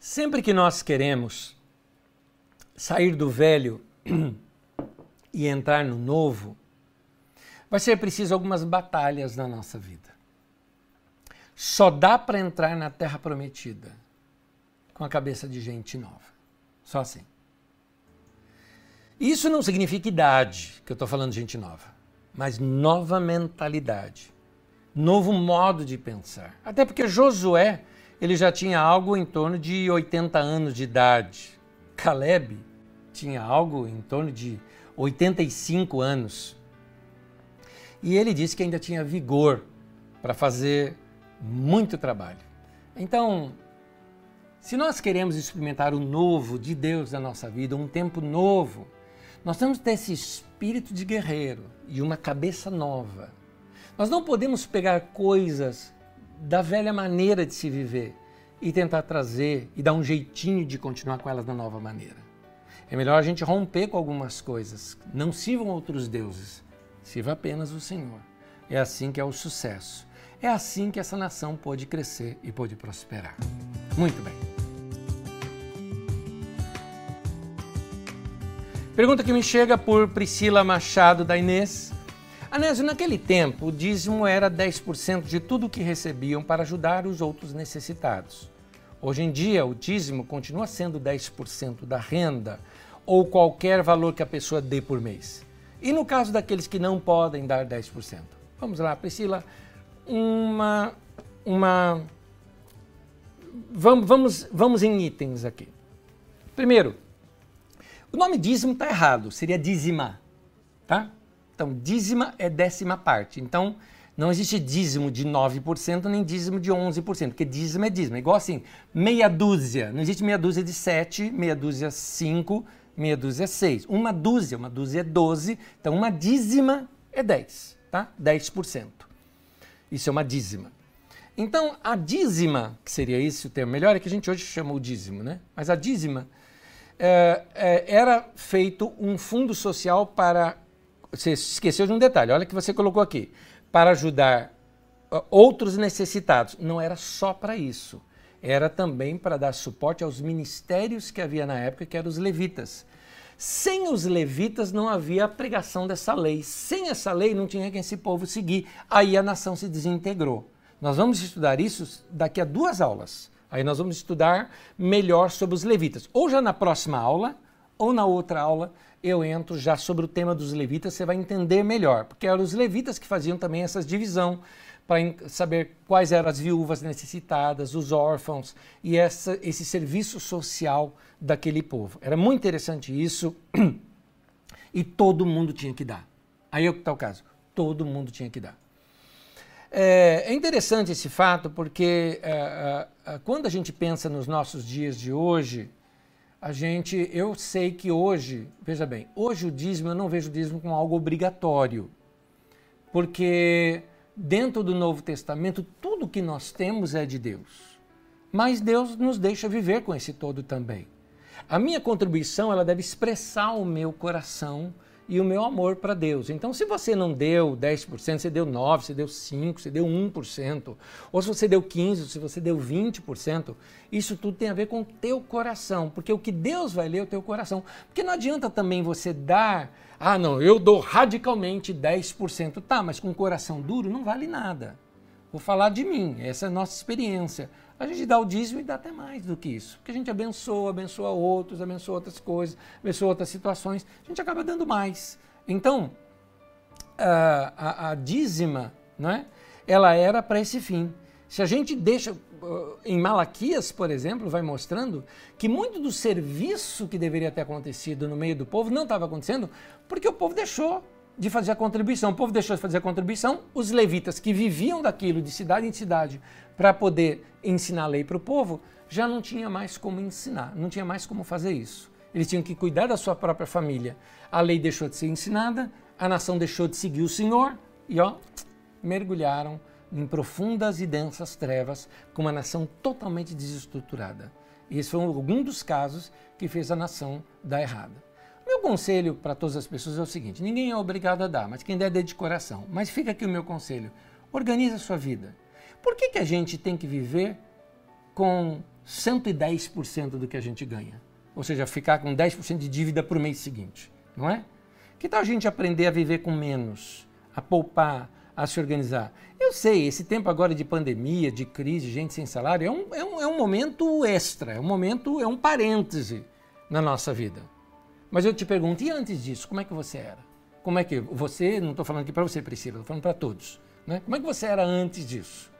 sempre que nós queremos sair do velho e entrar no novo, vai ser preciso algumas batalhas na nossa vida. Só dá para entrar na terra prometida com a cabeça de gente nova. Só assim. Isso não significa idade, que eu estou falando de gente nova, mas nova mentalidade, novo modo de pensar. Até porque Josué, ele já tinha algo em torno de 80 anos de idade. Caleb tinha algo em torno de 85 anos. E ele disse que ainda tinha vigor para fazer muito trabalho. Então, se nós queremos experimentar o novo de Deus na nossa vida, um tempo novo, nós temos que ter esse espírito de guerreiro e uma cabeça nova. Nós não podemos pegar coisas da velha maneira de se viver e tentar trazer e dar um jeitinho de continuar com elas da nova maneira. É melhor a gente romper com algumas coisas. Não sirvam outros deuses, sirva apenas o Senhor. É assim que é o sucesso. É assim que essa nação pode crescer e pode prosperar. Muito bem. Pergunta que me chega por Priscila Machado da Inês. Anésio, naquele tempo, o dízimo era 10% de tudo que recebiam para ajudar os outros necessitados. Hoje em dia, o dízimo continua sendo 10% da renda ou qualquer valor que a pessoa dê por mês. E no caso daqueles que não podem dar 10%? Vamos lá, Priscila, uma. uma vamos, vamos, vamos em itens aqui. Primeiro, o nome dízimo está errado, seria dízima, tá? Então, dízima é décima parte. Então, não existe dízimo de 9% nem dízimo de 11%, porque dízimo é dízimo. Igual assim, meia dúzia. Não existe meia dúzia de 7, meia dúzia 5, meia dúzia 6. Uma dúzia, uma dúzia é 12. Então, uma dízima é 10, tá? 10%. Isso é uma dízima. Então, a dízima, que seria esse o termo melhor, é que a gente hoje chama o dízimo, né? Mas a dízima é, é, era feito um fundo social para. Você esqueceu de um detalhe, olha que você colocou aqui. Para ajudar outros necessitados. Não era só para isso. Era também para dar suporte aos ministérios que havia na época, que eram os levitas. Sem os levitas não havia a pregação dessa lei. Sem essa lei não tinha quem esse povo seguir. Aí a nação se desintegrou. Nós vamos estudar isso daqui a duas aulas. Aí nós vamos estudar melhor sobre os levitas. Ou já na próxima aula, ou na outra aula, eu entro já sobre o tema dos levitas, você vai entender melhor. Porque eram os levitas que faziam também essa divisão para saber quais eram as viúvas necessitadas, os órfãos e essa, esse serviço social daquele povo. Era muito interessante isso e todo mundo tinha que dar. Aí é que está o caso. Todo mundo tinha que dar. É, é interessante esse fato porque é, é, quando a gente pensa nos nossos dias de hoje, a gente, eu sei que hoje, veja bem, hoje o dízimo, eu não vejo o dízimo como algo obrigatório, porque dentro do Novo Testamento, tudo que nós temos é de Deus. Mas Deus nos deixa viver com esse todo também. A minha contribuição ela deve expressar o meu coração e o meu amor para Deus. Então, se você não deu 10%, você deu 9%, você deu 5%, você deu 1%, ou se você deu 15%, se você deu 20%, isso tudo tem a ver com o teu coração, porque o que Deus vai ler é o teu coração. Porque não adianta também você dar ah, não, eu dou radicalmente 10%. Tá, mas com coração duro não vale nada. Vou falar de mim, essa é a nossa experiência. A gente dá o dízimo e dá até mais do que isso. Porque a gente abençoa, abençoa outros, abençoa outras coisas, abençoa outras situações. A gente acaba dando mais. Então, a, a, a dízima, né, ela era para esse fim. Se a gente deixa, em Malaquias, por exemplo, vai mostrando que muito do serviço que deveria ter acontecido no meio do povo não estava acontecendo porque o povo deixou de fazer a contribuição. O povo deixou de fazer a contribuição, os levitas que viviam daquilo de cidade em cidade para poder ensinar a lei para o povo, já não tinha mais como ensinar, não tinha mais como fazer isso. Eles tinham que cuidar da sua própria família. A lei deixou de ser ensinada, a nação deixou de seguir o Senhor e ó, mergulharam em profundas e densas trevas, com uma nação totalmente desestruturada. E esse foi algum dos casos que fez a nação dar errado. Meu conselho para todas as pessoas é o seguinte: ninguém é obrigado a dar, mas quem der, dê de coração. Mas fica aqui o meu conselho: organize a sua vida. Por que, que a gente tem que viver com 110% do que a gente ganha? Ou seja, ficar com 10% de dívida para o mês seguinte, não é? Que tal a gente aprender a viver com menos, a poupar, a se organizar. Eu sei, esse tempo agora de pandemia, de crise, gente sem salário, é um, é um, é um momento extra, é um momento, é um parêntese na nossa vida. Mas eu te pergunto, e antes disso, como é que você era? Como é que você, não estou falando aqui para você, Priscila, estou falando para todos. Né? Como é que você era antes disso?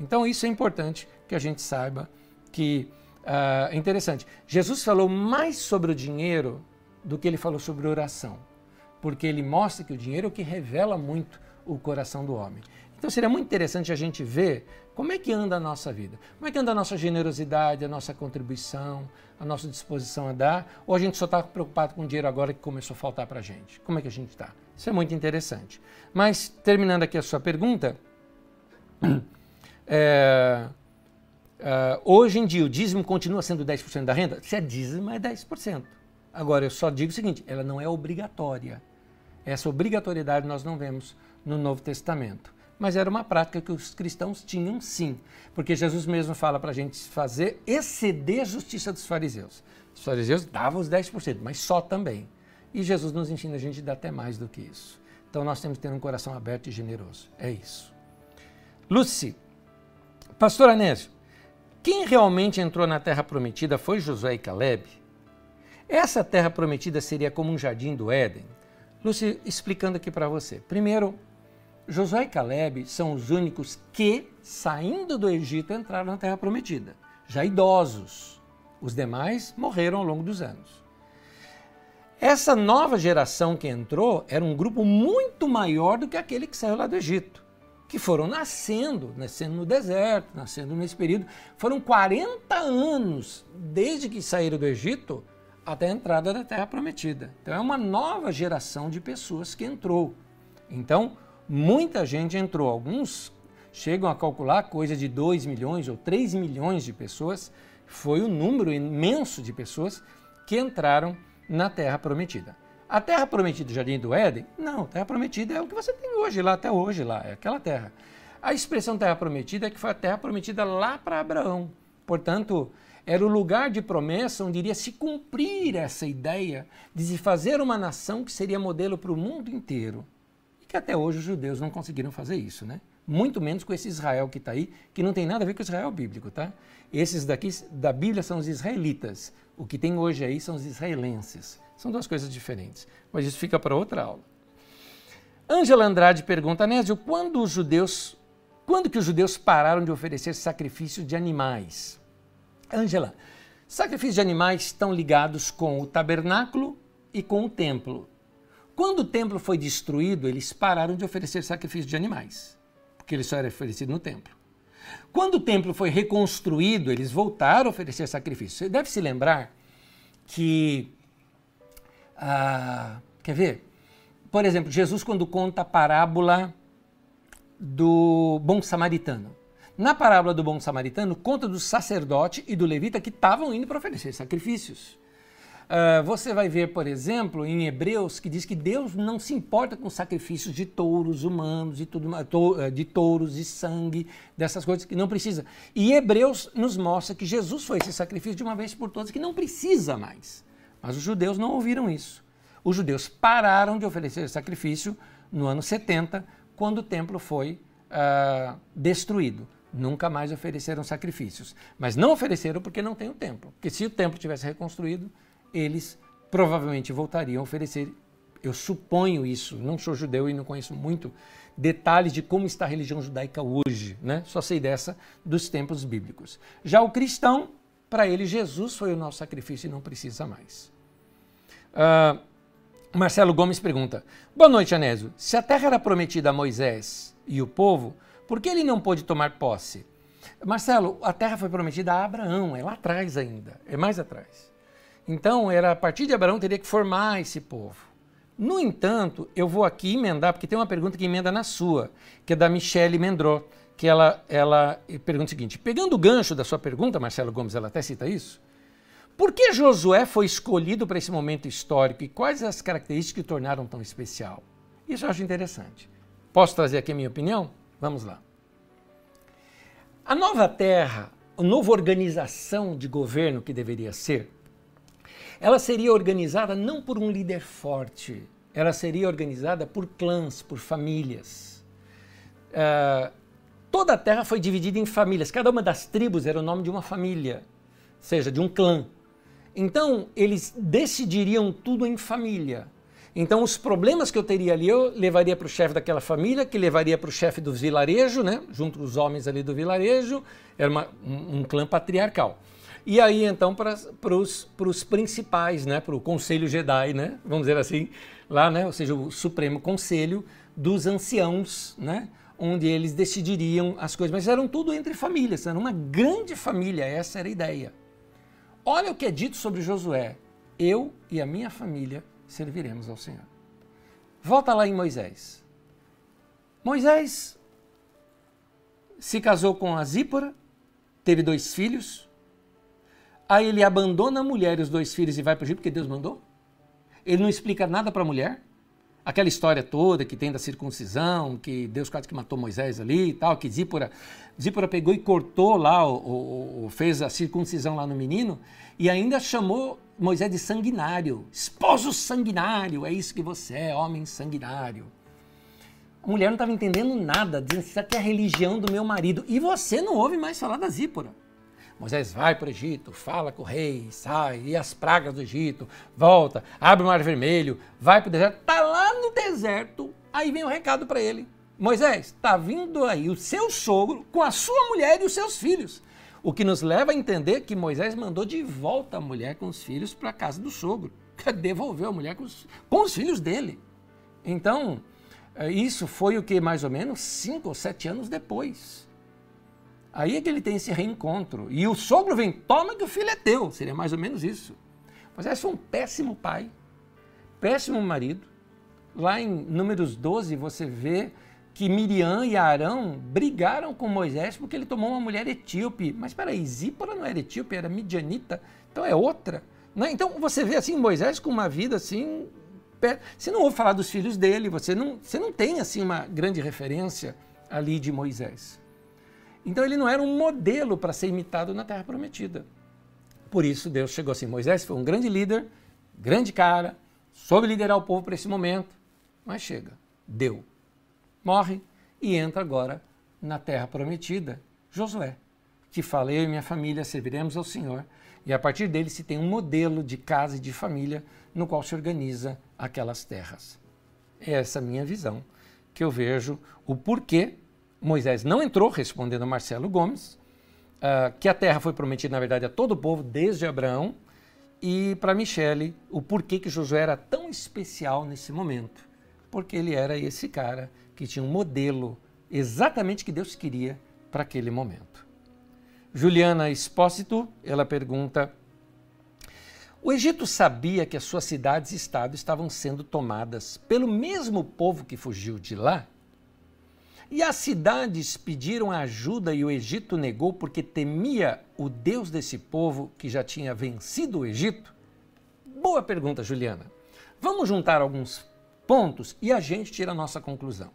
Então isso é importante que a gente saiba que uh, é interessante. Jesus falou mais sobre o dinheiro do que ele falou sobre oração, porque ele mostra que o dinheiro é o que revela muito o coração do homem. Então seria muito interessante a gente ver como é que anda a nossa vida, como é que anda a nossa generosidade, a nossa contribuição, a nossa disposição a dar, ou a gente só está preocupado com o dinheiro agora que começou a faltar para a gente. Como é que a gente está? Isso é muito interessante. Mas, terminando aqui a sua pergunta, é, é, hoje em dia o dízimo continua sendo 10% da renda? Se é dízimo, é 10%. Agora, eu só digo o seguinte, ela não é obrigatória. Essa obrigatoriedade nós não vemos no Novo Testamento. Mas era uma prática que os cristãos tinham sim, porque Jesus mesmo fala para a gente fazer exceder a justiça dos fariseus. Os fariseus davam os 10%, mas só também. E Jesus nos ensina a gente a dar até mais do que isso. Então nós temos que ter um coração aberto e generoso. É isso. Lucy, Pastor Anésio, quem realmente entrou na terra prometida foi Josué e Caleb? Essa terra prometida seria como um jardim do Éden? Lúcio, explicando aqui para você. Primeiro, Josué e Caleb são os únicos que, saindo do Egito, entraram na Terra Prometida, já idosos. Os demais morreram ao longo dos anos. Essa nova geração que entrou era um grupo muito maior do que aquele que saiu lá do Egito, que foram nascendo, nascendo no deserto, nascendo nesse período. Foram 40 anos desde que saíram do Egito até a entrada da Terra Prometida. Então é uma nova geração de pessoas que entrou. Então, muita gente entrou. Alguns chegam a calcular coisa de 2 milhões ou 3 milhões de pessoas. Foi um número imenso de pessoas que entraram na Terra Prometida. A Terra Prometida do Jardim do Éden? Não, a Terra Prometida é o que você tem hoje lá, até hoje lá, é aquela terra. A expressão Terra Prometida é que foi a Terra Prometida lá para Abraão. Portanto, era o lugar de promessa onde iria se cumprir essa ideia de se fazer uma nação que seria modelo para o mundo inteiro que até hoje os judeus não conseguiram fazer isso, né? Muito menos com esse Israel que está aí, que não tem nada a ver com o Israel bíblico, tá? Esses daqui da Bíblia são os israelitas. O que tem hoje aí são os israelenses. São duas coisas diferentes. Mas isso fica para outra aula. Ângela Andrade pergunta, Nésio, quando os judeus, quando que os judeus pararam de oferecer sacrifícios de animais? Ângela, sacrifícios de animais estão ligados com o tabernáculo e com o templo. Quando o templo foi destruído, eles pararam de oferecer sacrifício de animais, porque ele só era oferecido no templo. Quando o templo foi reconstruído, eles voltaram a oferecer sacrifício. Você deve se lembrar que. Ah, quer ver? Por exemplo, Jesus, quando conta a parábola do bom samaritano. Na parábola do bom samaritano, conta do sacerdote e do levita que estavam indo para oferecer sacrifícios. Uh, você vai ver, por exemplo, em Hebreus, que diz que Deus não se importa com sacrifícios de touros humanos, e tudo, eh, de touros, de sangue, dessas coisas que não precisa. E Hebreus nos mostra que Jesus foi esse sacrifício de uma vez por todas, que não precisa mais. Mas os judeus não ouviram isso. Os judeus pararam de oferecer sacrifício no ano 70, quando o templo foi uh, destruído. Nunca mais ofereceram sacrifícios. Mas não ofereceram porque não tem o templo. Porque se o templo tivesse reconstruído, eles provavelmente voltariam a oferecer. Eu suponho isso, não sou judeu e não conheço muito detalhes de como está a religião judaica hoje, né? Só sei dessa dos tempos bíblicos. Já o cristão, para ele, Jesus foi o nosso sacrifício e não precisa mais. Uh, Marcelo Gomes pergunta: Boa noite, Anésio. Se a terra era prometida a Moisés e o povo, por que ele não pôde tomar posse? Marcelo, a terra foi prometida a Abraão, é lá atrás ainda, é mais atrás. Então, era a partir de Abraão teria que formar esse povo. No entanto, eu vou aqui emendar, porque tem uma pergunta que emenda na sua, que é da Michelle Mendró, que ela, ela pergunta o seguinte: pegando o gancho da sua pergunta, Marcelo Gomes, ela até cita isso. Por que Josué foi escolhido para esse momento histórico e quais as características que o tornaram tão especial? Isso eu acho interessante. Posso trazer aqui a minha opinião? Vamos lá. A nova terra, a nova organização de governo que deveria ser, ela seria organizada não por um líder forte, ela seria organizada por clãs, por famílias. Uh, toda a terra foi dividida em famílias, cada uma das tribos era o nome de uma família, seja, de um clã. Então, eles decidiriam tudo em família. Então, os problemas que eu teria ali, eu levaria para o chefe daquela família, que levaria para o chefe do vilarejo, né? junto com os homens ali do vilarejo, era uma, um, um clã patriarcal. E aí, então, para os principais, né? para o Conselho Jedi, né? vamos dizer assim, lá, né? ou seja, o Supremo Conselho dos Anciãos, né? onde eles decidiriam as coisas. Mas eram tudo entre famílias, era uma grande família, essa era a ideia. Olha o que é dito sobre Josué: eu e a minha família serviremos ao Senhor. Volta lá em Moisés. Moisés se casou com a Zípora, teve dois filhos. Aí ele abandona a mulher e os dois filhos e vai para o Egito porque Deus mandou. Ele não explica nada para a mulher. Aquela história toda que tem da circuncisão, que Deus quase que matou Moisés ali e tal, que Zípora, Zípora pegou e cortou lá, o, fez a circuncisão lá no menino e ainda chamou Moisés de sanguinário, esposo sanguinário, é isso que você é, homem sanguinário. A mulher não estava entendendo nada, dizendo isso aqui é a religião do meu marido. E você não ouve mais falar da Zípora. Moisés vai para o Egito, fala com o rei, sai, e as pragas do Egito, volta, abre o mar vermelho, vai para o deserto, está lá no deserto, aí vem o recado para ele. Moisés, está vindo aí o seu sogro com a sua mulher e os seus filhos. O que nos leva a entender que Moisés mandou de volta a mulher com os filhos para a casa do sogro. Devolveu a mulher com os, com os filhos dele. Então, é, isso foi o que mais ou menos cinco ou sete anos depois. Aí é que ele tem esse reencontro. E o sogro vem, toma que o filho é teu. Seria mais ou menos isso. Moisés foi um péssimo pai, péssimo marido. Lá em Números 12 você vê que Miriam e Arão brigaram com Moisés porque ele tomou uma mulher etíope. Mas espera aí, Zípora não era etíope, era midianita, então é outra. Né? Então você vê assim Moisés com uma vida assim. Você não ouve falar dos filhos dele, você não, você não tem assim uma grande referência ali de Moisés. Então ele não era um modelo para ser imitado na Terra Prometida. Por isso Deus chegou assim: Moisés foi um grande líder, grande cara, soube liderar o povo para esse momento, mas chega, deu morre e entra agora na terra prometida, Josué, que fala: Eu e minha família serviremos ao Senhor. E a partir dele se tem um modelo de casa e de família no qual se organiza aquelas terras. É essa minha visão que eu vejo o porquê Moisés não entrou, respondendo a Marcelo Gomes, uh, que a terra foi prometida, na verdade, a todo o povo, desde Abraão, e para Michele, o porquê que Josué era tão especial nesse momento. Porque ele era esse cara que tinha um modelo exatamente que Deus queria para aquele momento. Juliana Espósito, ela pergunta: O Egito sabia que as suas cidades e estados estavam sendo tomadas pelo mesmo povo que fugiu de lá? E as cidades pediram ajuda e o Egito negou porque temia o Deus desse povo que já tinha vencido o Egito? Boa pergunta, Juliana. Vamos juntar alguns pontos e a gente tira a nossa conclusão.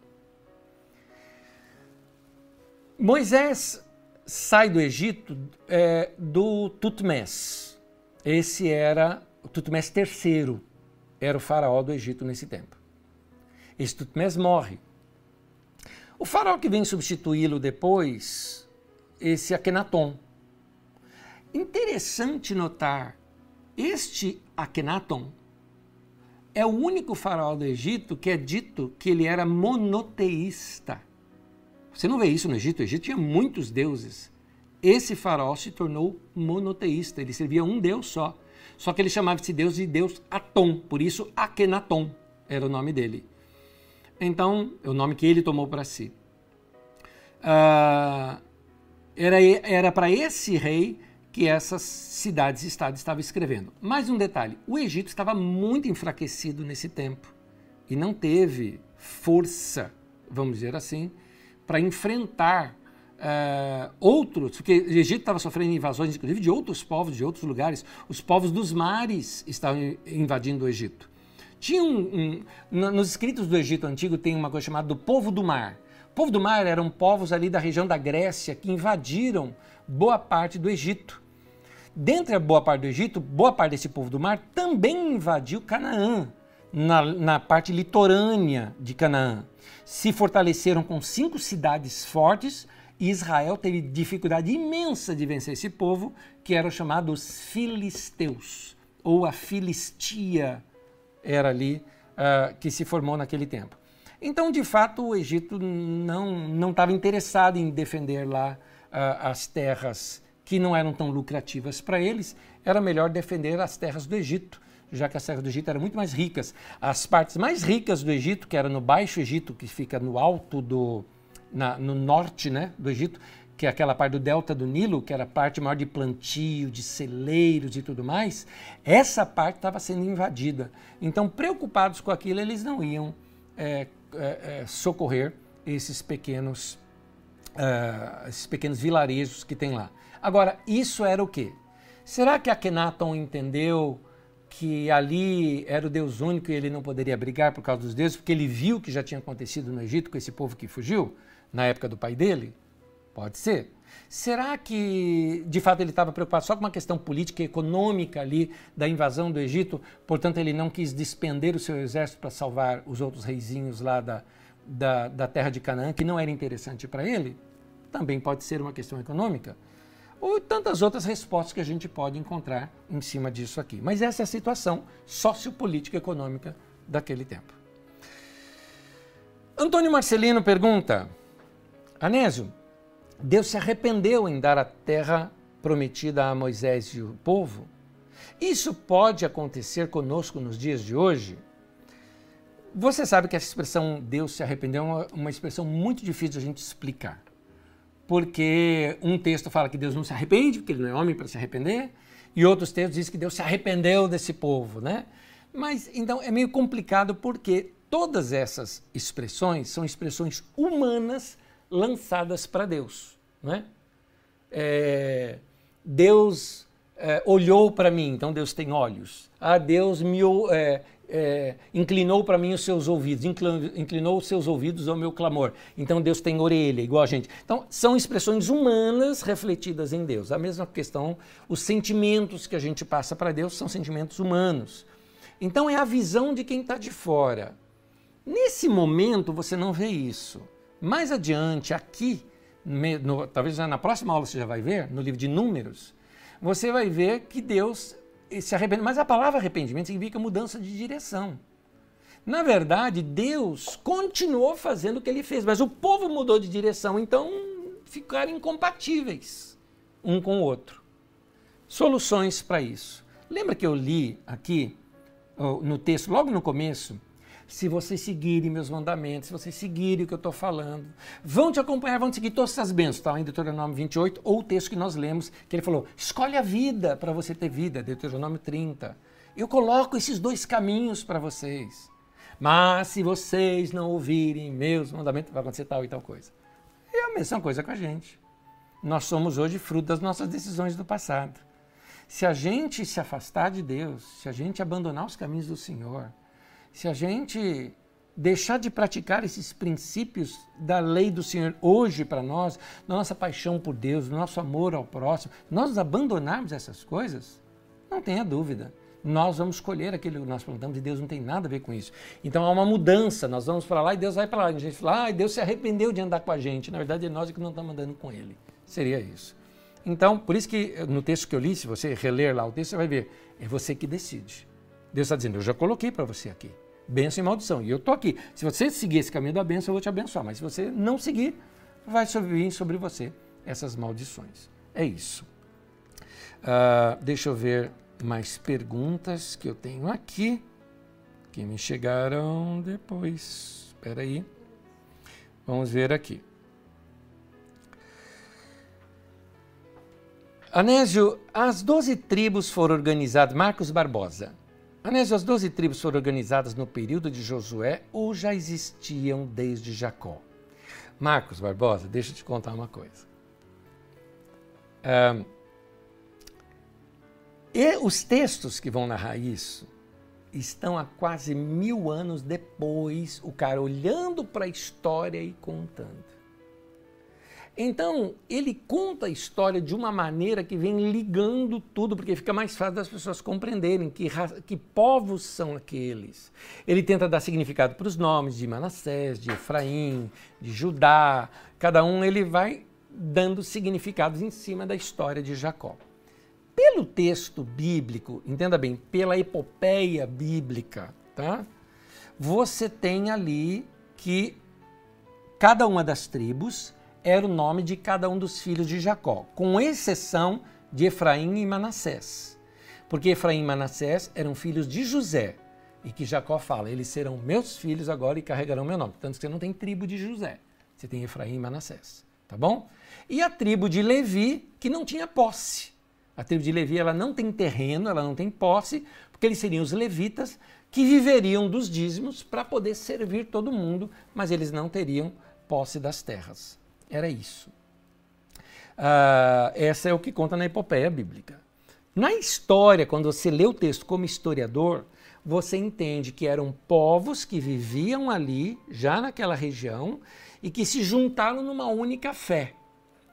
Moisés sai do Egito é, do Tutmés. Esse era o Tutmés III, era o faraó do Egito nesse tempo. Esse Tutmés morre. O faraó que vem substituí-lo depois, esse Akhenaton. Interessante notar, este Akhenaton é o único faraó do Egito que é dito que ele era monoteísta. Você não vê isso no Egito. O Egito tinha muitos deuses. Esse faraó se tornou monoteísta. Ele servia um deus só. Só que ele chamava esse deus de deus Atom. Por isso, Akhenaton era o nome dele. Então, é o nome que ele tomou para si. Uh, era para esse rei que essas cidades-estados estavam escrevendo. Mais um detalhe: o Egito estava muito enfraquecido nesse tempo e não teve força, vamos dizer assim, para enfrentar uh, outros, porque o Egito estava sofrendo invasões, inclusive, de outros povos, de outros lugares. Os povos dos mares estavam invadindo o Egito. Tinha um, um, nos escritos do Egito Antigo tem uma coisa chamada do povo do mar. O povo do mar eram povos ali da região da Grécia que invadiram boa parte do Egito. Dentre a boa parte do Egito, boa parte desse povo do mar também invadiu Canaã, na, na parte litorânea de Canaã. Se fortaleceram com cinco cidades fortes Israel teve dificuldade imensa de vencer esse povo, que eram chamados filisteus, ou a Filistia era ali uh, que se formou naquele tempo. Então, de fato, o Egito não estava interessado em defender lá uh, as terras que não eram tão lucrativas para eles, era melhor defender as terras do Egito, já que as terras do Egito eram muito mais ricas. As partes mais ricas do Egito, que era no Baixo Egito, que fica no alto do. Na, no norte né, do Egito, que é aquela parte do delta do Nilo, que era a parte maior de plantio, de celeiros e tudo mais, essa parte estava sendo invadida. Então, preocupados com aquilo, eles não iam é, é, é, socorrer esses pequenos, uh, esses pequenos vilarejos que tem lá. Agora, isso era o quê? Será que Akhenaton entendeu que ali era o Deus único e ele não poderia brigar por causa dos deuses, porque ele viu o que já tinha acontecido no Egito com esse povo que fugiu, na época do pai dele? Pode ser. Será que, de fato, ele estava preocupado só com uma questão política e econômica ali da invasão do Egito, portanto, ele não quis despender o seu exército para salvar os outros reizinhos lá da, da, da terra de Canaã, que não era interessante para ele? Também pode ser uma questão econômica ou tantas outras respostas que a gente pode encontrar em cima disso aqui. Mas essa é a situação sociopolítica econômica daquele tempo. Antônio Marcelino pergunta: Anésio, Deus se arrependeu em dar a terra prometida a Moisés e o povo? Isso pode acontecer conosco nos dias de hoje? Você sabe que essa expressão Deus se arrependeu é uma, uma expressão muito difícil de a gente explicar porque um texto fala que Deus não se arrepende, porque ele não é homem para se arrepender, e outros textos dizem que Deus se arrependeu desse povo, né? Mas então é meio complicado porque todas essas expressões são expressões humanas lançadas para Deus, né? É, Deus é, olhou para mim, então Deus tem olhos. Ah, Deus me, é, é, inclinou para mim os seus ouvidos, inclinou os seus ouvidos ao meu clamor. Então Deus tem orelha, igual a gente. Então são expressões humanas refletidas em Deus. A mesma questão, os sentimentos que a gente passa para Deus são sentimentos humanos. Então é a visão de quem está de fora. Nesse momento você não vê isso. Mais adiante, aqui, no, talvez na próxima aula você já vai ver, no livro de Números, você vai ver que Deus se arrepende. Mas a palavra arrependimento significa mudança de direção. Na verdade, Deus continuou fazendo o que ele fez, mas o povo mudou de direção, então ficaram incompatíveis um com o outro. Soluções para isso. Lembra que eu li aqui no texto, logo no começo, se vocês seguirem meus mandamentos, se vocês seguirem o que eu estou falando, vão te acompanhar, vão te seguir todas essas bênçãos. Está em Deuteronômio 28, ou o texto que nós lemos, que ele falou: escolhe a vida para você ter vida, Deuteronômio 30. Eu coloco esses dois caminhos para vocês. Mas se vocês não ouvirem meus mandamentos, vai acontecer tal e tal coisa. É a mesma coisa com a gente. Nós somos hoje fruto das nossas decisões do passado. Se a gente se afastar de Deus, se a gente abandonar os caminhos do Senhor, se a gente deixar de praticar esses princípios da lei do Senhor hoje para nós, da nossa paixão por Deus, do nosso amor ao próximo, nós abandonarmos essas coisas, não tenha dúvida. Nós vamos colher aquilo que nós plantamos e Deus não tem nada a ver com isso. Então há uma mudança, nós vamos para lá e Deus vai para lá. A gente fala, ah, Deus se arrependeu de andar com a gente. Na verdade, é nós que não estamos andando com Ele. Seria isso. Então, por isso que no texto que eu li, se você reler lá o texto, você vai ver, é você que decide. Deus está dizendo, eu já coloquei para você aqui bênção e maldição. E eu estou aqui. Se você seguir esse caminho da bênção, eu vou te abençoar. Mas se você não seguir, vai vir sobre você essas maldições. É isso. Uh, deixa eu ver mais perguntas que eu tenho aqui, que me chegaram depois. Espera aí. Vamos ver aqui. Anésio, as doze tribos foram organizadas. Marcos Barbosa. Anésio, as doze tribos foram organizadas no período de Josué ou já existiam desde Jacó? Marcos Barbosa, deixa eu te contar uma coisa. E os textos que vão narrar isso estão há quase mil anos depois, o cara olhando para a história e contando. Então, ele conta a história de uma maneira que vem ligando tudo, porque fica mais fácil das pessoas compreenderem que, que povos são aqueles. Ele tenta dar significado para os nomes de Manassés, de Efraim, de Judá. Cada um ele vai dando significados em cima da história de Jacó. Pelo texto bíblico, entenda bem, pela epopeia bíblica, tá? Você tem ali que cada uma das tribos era o nome de cada um dos filhos de Jacó, com exceção de Efraim e Manassés. Porque Efraim e Manassés eram filhos de José, e que Jacó fala: eles serão meus filhos agora e carregarão meu nome. Tanto que você não tem tribo de José, você tem Efraim e Manassés, tá bom? E a tribo de Levi, que não tinha posse. A tribo de Levi ela não tem terreno, ela não tem posse, porque eles seriam os levitas que viveriam dos dízimos para poder servir todo mundo, mas eles não teriam posse das terras. Era isso. Uh, essa é o que conta na epopeia bíblica. Na história, quando você lê o texto como historiador, você entende que eram povos que viviam ali, já naquela região, e que se juntaram numa única fé.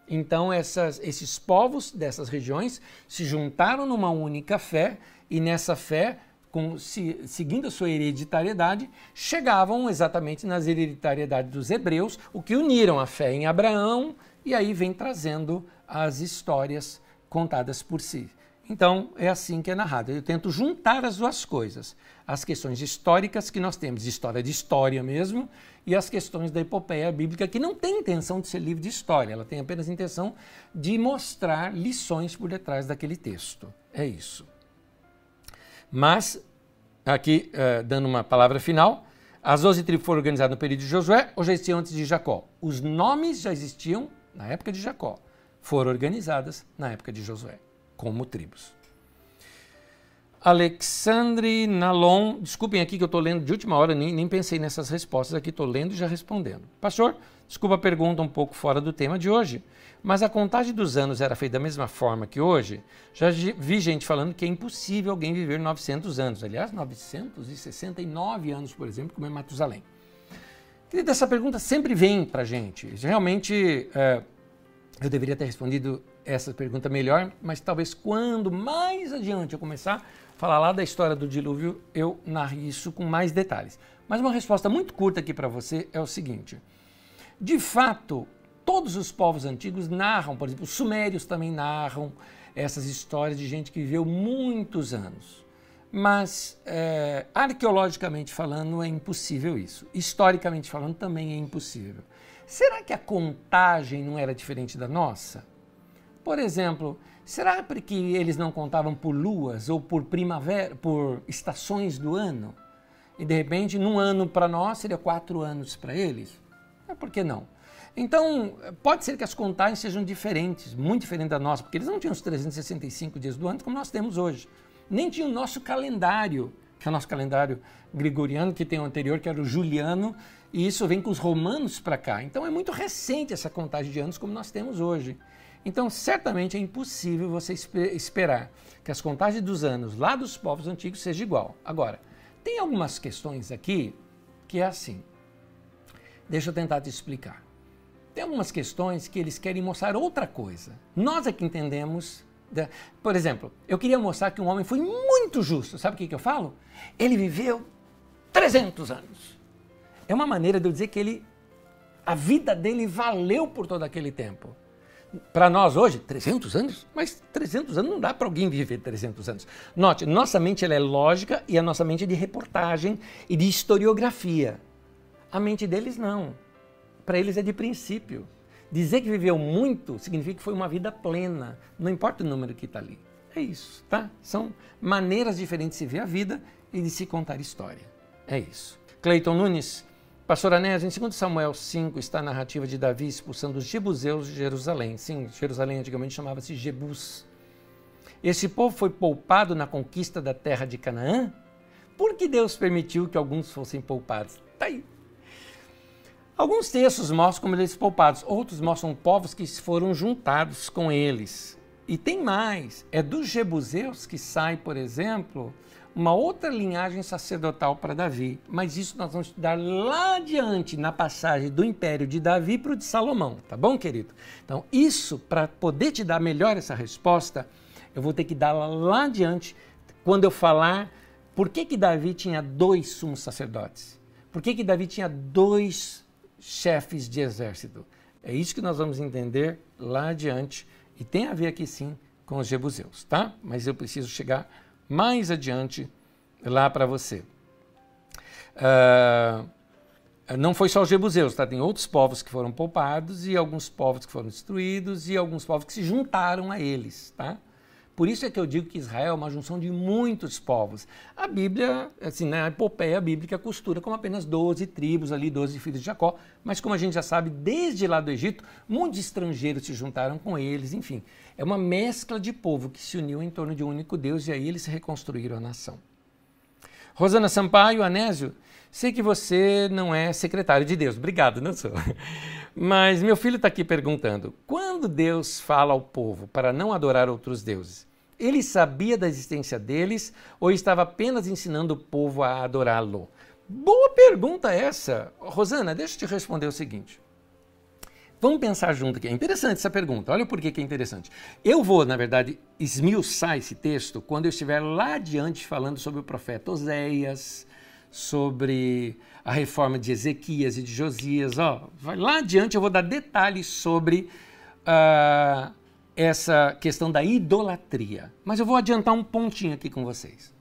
Então, essas, esses povos dessas regiões se juntaram numa única fé, e nessa fé, com, se, seguindo a sua hereditariedade, chegavam exatamente nas hereditariedades dos hebreus, o que uniram a fé em Abraão, e aí vem trazendo as histórias contadas por si. Então, é assim que é narrado. Eu tento juntar as duas coisas. As questões históricas que nós temos, história de história mesmo, e as questões da epopeia bíblica, que não tem intenção de ser livro de história, ela tem apenas intenção de mostrar lições por detrás daquele texto. É isso. Mas, aqui, uh, dando uma palavra final, as 12 tribos foram organizadas no período de Josué ou já existiam antes de Jacó? Os nomes já existiam na época de Jacó, foram organizadas na época de Josué como tribos. Alexandre Nalon, desculpem aqui que eu estou lendo de última hora, nem, nem pensei nessas respostas aqui, estou lendo e já respondendo. Pastor, desculpa a pergunta um pouco fora do tema de hoje, mas a contagem dos anos era feita da mesma forma que hoje? Já vi gente falando que é impossível alguém viver 900 anos. Aliás, 969 anos, por exemplo, como é Matusalém. Querida, essa pergunta sempre vem para gente. Realmente, é, eu deveria ter respondido essa pergunta melhor, mas talvez quando mais adiante eu começar a falar lá da história do dilúvio, eu narre isso com mais detalhes. Mas uma resposta muito curta aqui para você é o seguinte: de fato, todos os povos antigos narram, por exemplo, os sumérios também narram essas histórias de gente que viveu muitos anos. Mas, é, arqueologicamente falando, é impossível isso. Historicamente falando, também é impossível. Será que a contagem não era diferente da nossa? Por exemplo, será que eles não contavam por luas ou por primavera, por estações do ano? E de repente, num ano para nós seria quatro anos para eles? É, por que não? Então, pode ser que as contagens sejam diferentes, muito diferentes da nossa, porque eles não tinham os 365 dias do ano como nós temos hoje. Nem tinha o nosso calendário, que é o nosso calendário gregoriano, que tem o anterior, que era o juliano, e isso vem com os romanos para cá. Então é muito recente essa contagem de anos como nós temos hoje. Então, certamente é impossível você esperar que as contagens dos anos lá dos povos antigos seja igual. Agora, tem algumas questões aqui que é assim. Deixa eu tentar te explicar. Tem algumas questões que eles querem mostrar outra coisa. Nós é que entendemos. Por exemplo, eu queria mostrar que um homem foi muito justo. Sabe o que, que eu falo? Ele viveu 300 anos é uma maneira de eu dizer que ele, a vida dele valeu por todo aquele tempo. Para nós hoje, 300 anos? Mas 300 anos não dá para alguém viver 300 anos. Note, nossa mente ela é lógica e a nossa mente é de reportagem e de historiografia. A mente deles não. Para eles é de princípio. Dizer que viveu muito significa que foi uma vida plena, não importa o número que está ali. É isso, tá? São maneiras diferentes de se ver a vida e de se contar história. É isso. Cleiton Nunes, Pastor Anés, em 2 Samuel 5 está a narrativa de Davi expulsando os jebuseus de Jerusalém. Sim, Jerusalém antigamente chamava-se Jebus. Esse povo foi poupado na conquista da terra de Canaã? Por que Deus permitiu que alguns fossem poupados? Está aí. Alguns textos mostram como eles poupados, outros mostram povos que foram juntados com eles. E tem mais, é dos jebuseus que sai, por exemplo, uma outra linhagem sacerdotal para Davi, mas isso nós vamos estudar lá adiante na passagem do império de Davi para o de Salomão, tá bom, querido? Então, isso, para poder te dar melhor essa resposta, eu vou ter que dar lá adiante quando eu falar por que, que Davi tinha dois sumos sacerdotes, por que, que Davi tinha dois chefes de exército. É isso que nós vamos entender lá adiante e tem a ver aqui sim com os jebuseus, tá? Mas eu preciso chegar mais adiante lá para você. Uh, não foi só os jebuseus, tá? Tem outros povos que foram poupados e alguns povos que foram destruídos e alguns povos que se juntaram a eles, tá? Por isso é que eu digo que Israel é uma junção de muitos povos. A Bíblia, assim, na né, epopeia bíblica, costura como apenas 12 tribos ali, 12 filhos de Jacó, mas como a gente já sabe, desde lá do Egito, muitos estrangeiros se juntaram com eles, enfim. É uma mescla de povo que se uniu em torno de um único Deus e aí eles reconstruíram a nação. Rosana Sampaio, Anésio, sei que você não é secretário de Deus. Obrigado, não sou. Mas meu filho está aqui perguntando: quando Deus fala ao povo para não adorar outros deuses, ele sabia da existência deles ou estava apenas ensinando o povo a adorá-lo? Boa pergunta essa. Rosana, deixa eu te responder o seguinte. Vamos pensar junto aqui. É interessante essa pergunta. Olha por que é interessante. Eu vou, na verdade, esmiuçar esse texto quando eu estiver lá adiante falando sobre o profeta Oséias, sobre a reforma de Ezequias e de Josias. Ó, lá adiante eu vou dar detalhes sobre uh, essa questão da idolatria. Mas eu vou adiantar um pontinho aqui com vocês.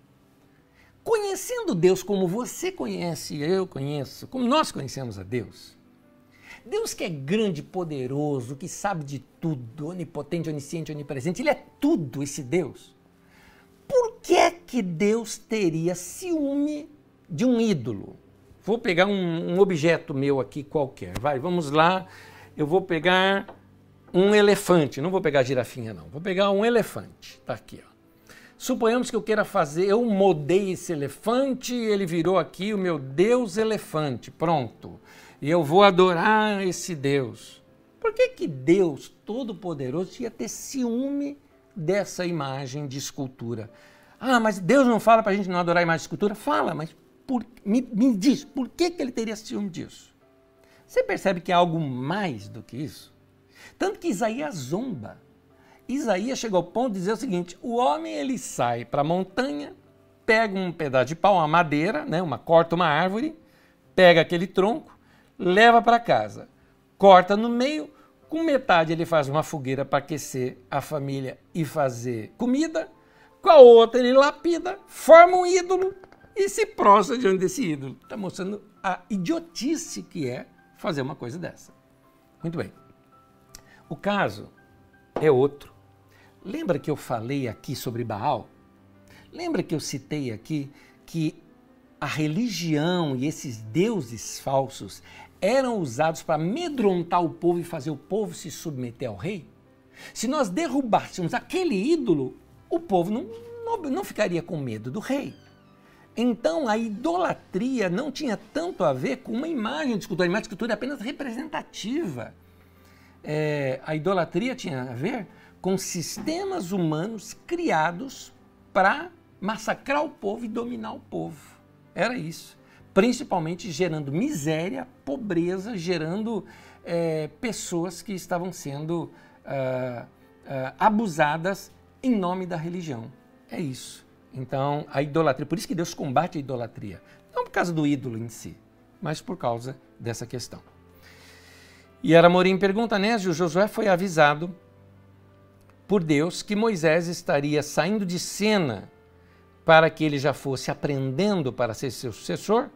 Conhecendo Deus como você conhece, eu conheço, como nós conhecemos a Deus, Deus que é grande, poderoso, que sabe de tudo, onipotente, onisciente, onipresente, ele é tudo esse Deus. Por que é que Deus teria ciúme de um ídolo? Vou pegar um, um objeto meu aqui qualquer. Vai, vamos lá. Eu vou pegar um elefante, não vou pegar girafinha não, vou pegar um elefante, tá aqui, ó. Suponhamos que eu queira fazer, eu modei esse elefante, ele virou aqui o meu Deus elefante, pronto. E eu vou adorar esse Deus. Por que que Deus Todo-Poderoso ia ter ciúme dessa imagem de escultura? Ah, mas Deus não fala para a gente não adorar a imagem de escultura? Fala, mas por, me, me diz, por que, que ele teria ciúme disso? Você percebe que é algo mais do que isso? Tanto que Isaías zomba. Isaías chegou ao ponto de dizer o seguinte: o homem ele sai para a montanha, pega um pedaço de pau, uma madeira, né, uma corta uma árvore, pega aquele tronco, leva para casa, corta no meio, com metade ele faz uma fogueira para aquecer a família e fazer comida, com a outra ele lapida, forma um ídolo e se prostra diante desse ídolo. Está mostrando a idiotice que é fazer uma coisa dessa. Muito bem. O caso é outro. Lembra que eu falei aqui sobre Baal? Lembra que eu citei aqui que a religião e esses deuses falsos eram usados para amedrontar o povo e fazer o povo se submeter ao rei? Se nós derrubássemos aquele ídolo, o povo não, não, não ficaria com medo do rei. Então a idolatria não tinha tanto a ver com uma imagem de escultura. A imagem de escultura é apenas representativa é, a idolatria tinha a ver com sistemas humanos criados para massacrar o povo e dominar o povo. Era isso. Principalmente gerando miséria, pobreza, gerando é, pessoas que estavam sendo uh, uh, abusadas em nome da religião. É isso. Então, a idolatria. Por isso que Deus combate a idolatria. Não por causa do ídolo em si, mas por causa dessa questão. E Aramorim pergunta, Nésio, Josué foi avisado por Deus que Moisés estaria saindo de cena para que ele já fosse aprendendo para ser seu sucessor?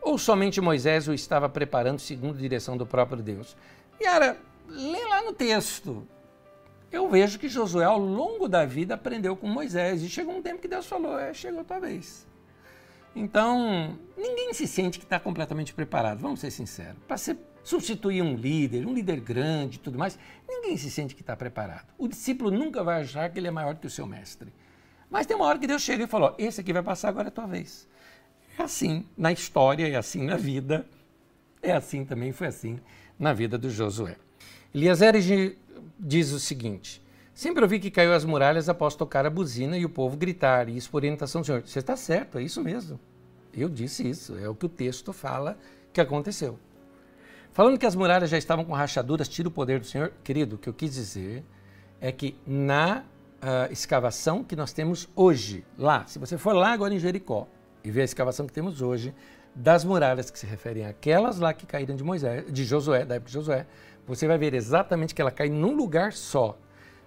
Ou somente Moisés o estava preparando segundo a direção do próprio Deus? Yara, lê lá no texto. Eu vejo que Josué, ao longo da vida, aprendeu com Moisés. E chegou um tempo que Deus falou: é, chegou a tua vez. Então, ninguém se sente que está completamente preparado, vamos ser sinceros. Para ser substituir um líder, um líder grande e tudo mais, ninguém se sente que está preparado. O discípulo nunca vai achar que ele é maior que o seu mestre. Mas tem uma hora que Deus chega e fala: esse aqui vai passar, agora é a tua vez. É assim na história, é assim na vida, é assim também, foi assim na vida do Josué. Eliezer diz o seguinte: Sempre ouvi que caiu as muralhas após tocar a buzina e o povo gritar, e isso por orientação do Senhor. Você está certo, é isso mesmo. Eu disse isso, é o que o texto fala que aconteceu. Falando que as muralhas já estavam com rachaduras, tira o poder do Senhor. Querido, o que eu quis dizer é que na uh, escavação que nós temos hoje, lá, se você for lá agora em Jericó e ver a escavação que temos hoje, das muralhas que se referem àquelas lá que caíram de Moisés, de Josué, da época de Josué, você vai ver exatamente que ela cai num lugar só,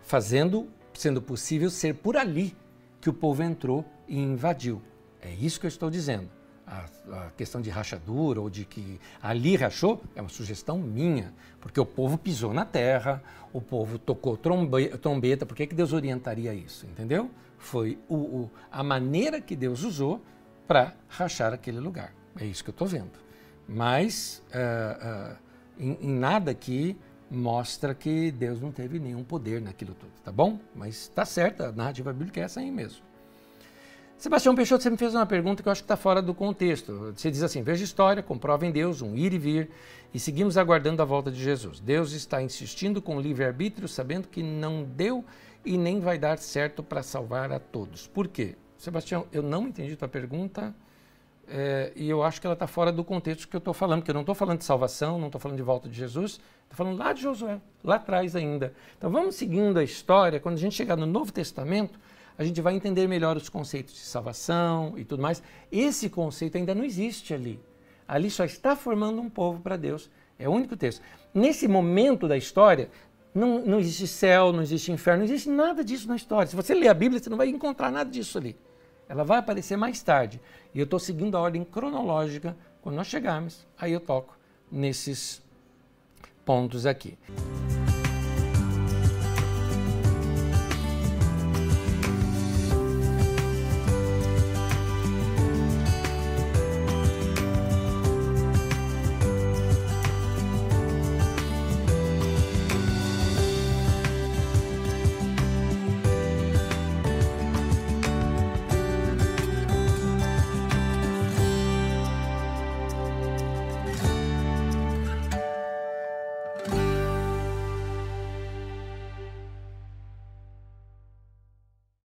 fazendo, sendo possível ser por ali que o povo entrou e invadiu. É isso que eu estou dizendo. A, a, questão de rachadura ou de que ali rachou é uma sugestão minha, porque o povo pisou na terra, o povo tocou trombe, trombeta, por que, que Deus orientaria isso? Entendeu? Foi o, o, a maneira que Deus usou para rachar aquele lugar. É isso que eu estou vendo. Mas uh, uh, em, em nada aqui mostra que Deus não teve nenhum poder naquilo tudo, tá bom? Mas está certa, a narrativa bíblica é essa aí mesmo. Sebastião Peixoto, você me fez uma pergunta que eu acho que está fora do contexto. Você diz assim: veja história, comprova em Deus, um ir e vir, e seguimos aguardando a volta de Jesus. Deus está insistindo com livre-arbítrio, sabendo que não deu e nem vai dar certo para salvar a todos. Por quê? Sebastião, eu não entendi tua pergunta é, e eu acho que ela está fora do contexto que eu estou falando, porque eu não estou falando de salvação, não estou falando de volta de Jesus, estou falando lá de Josué, lá atrás ainda. Então vamos seguindo a história, quando a gente chegar no Novo Testamento, a gente vai entender melhor os conceitos de salvação e tudo mais. Esse conceito ainda não existe ali. Ali só está formando um povo para Deus. É o único texto. Nesse momento da história, não, não existe céu, não existe inferno, não existe nada disso na história. Se você ler a Bíblia, você não vai encontrar nada disso ali. Ela vai aparecer mais tarde. E eu estou seguindo a ordem cronológica. Quando nós chegarmos, aí eu toco nesses pontos aqui.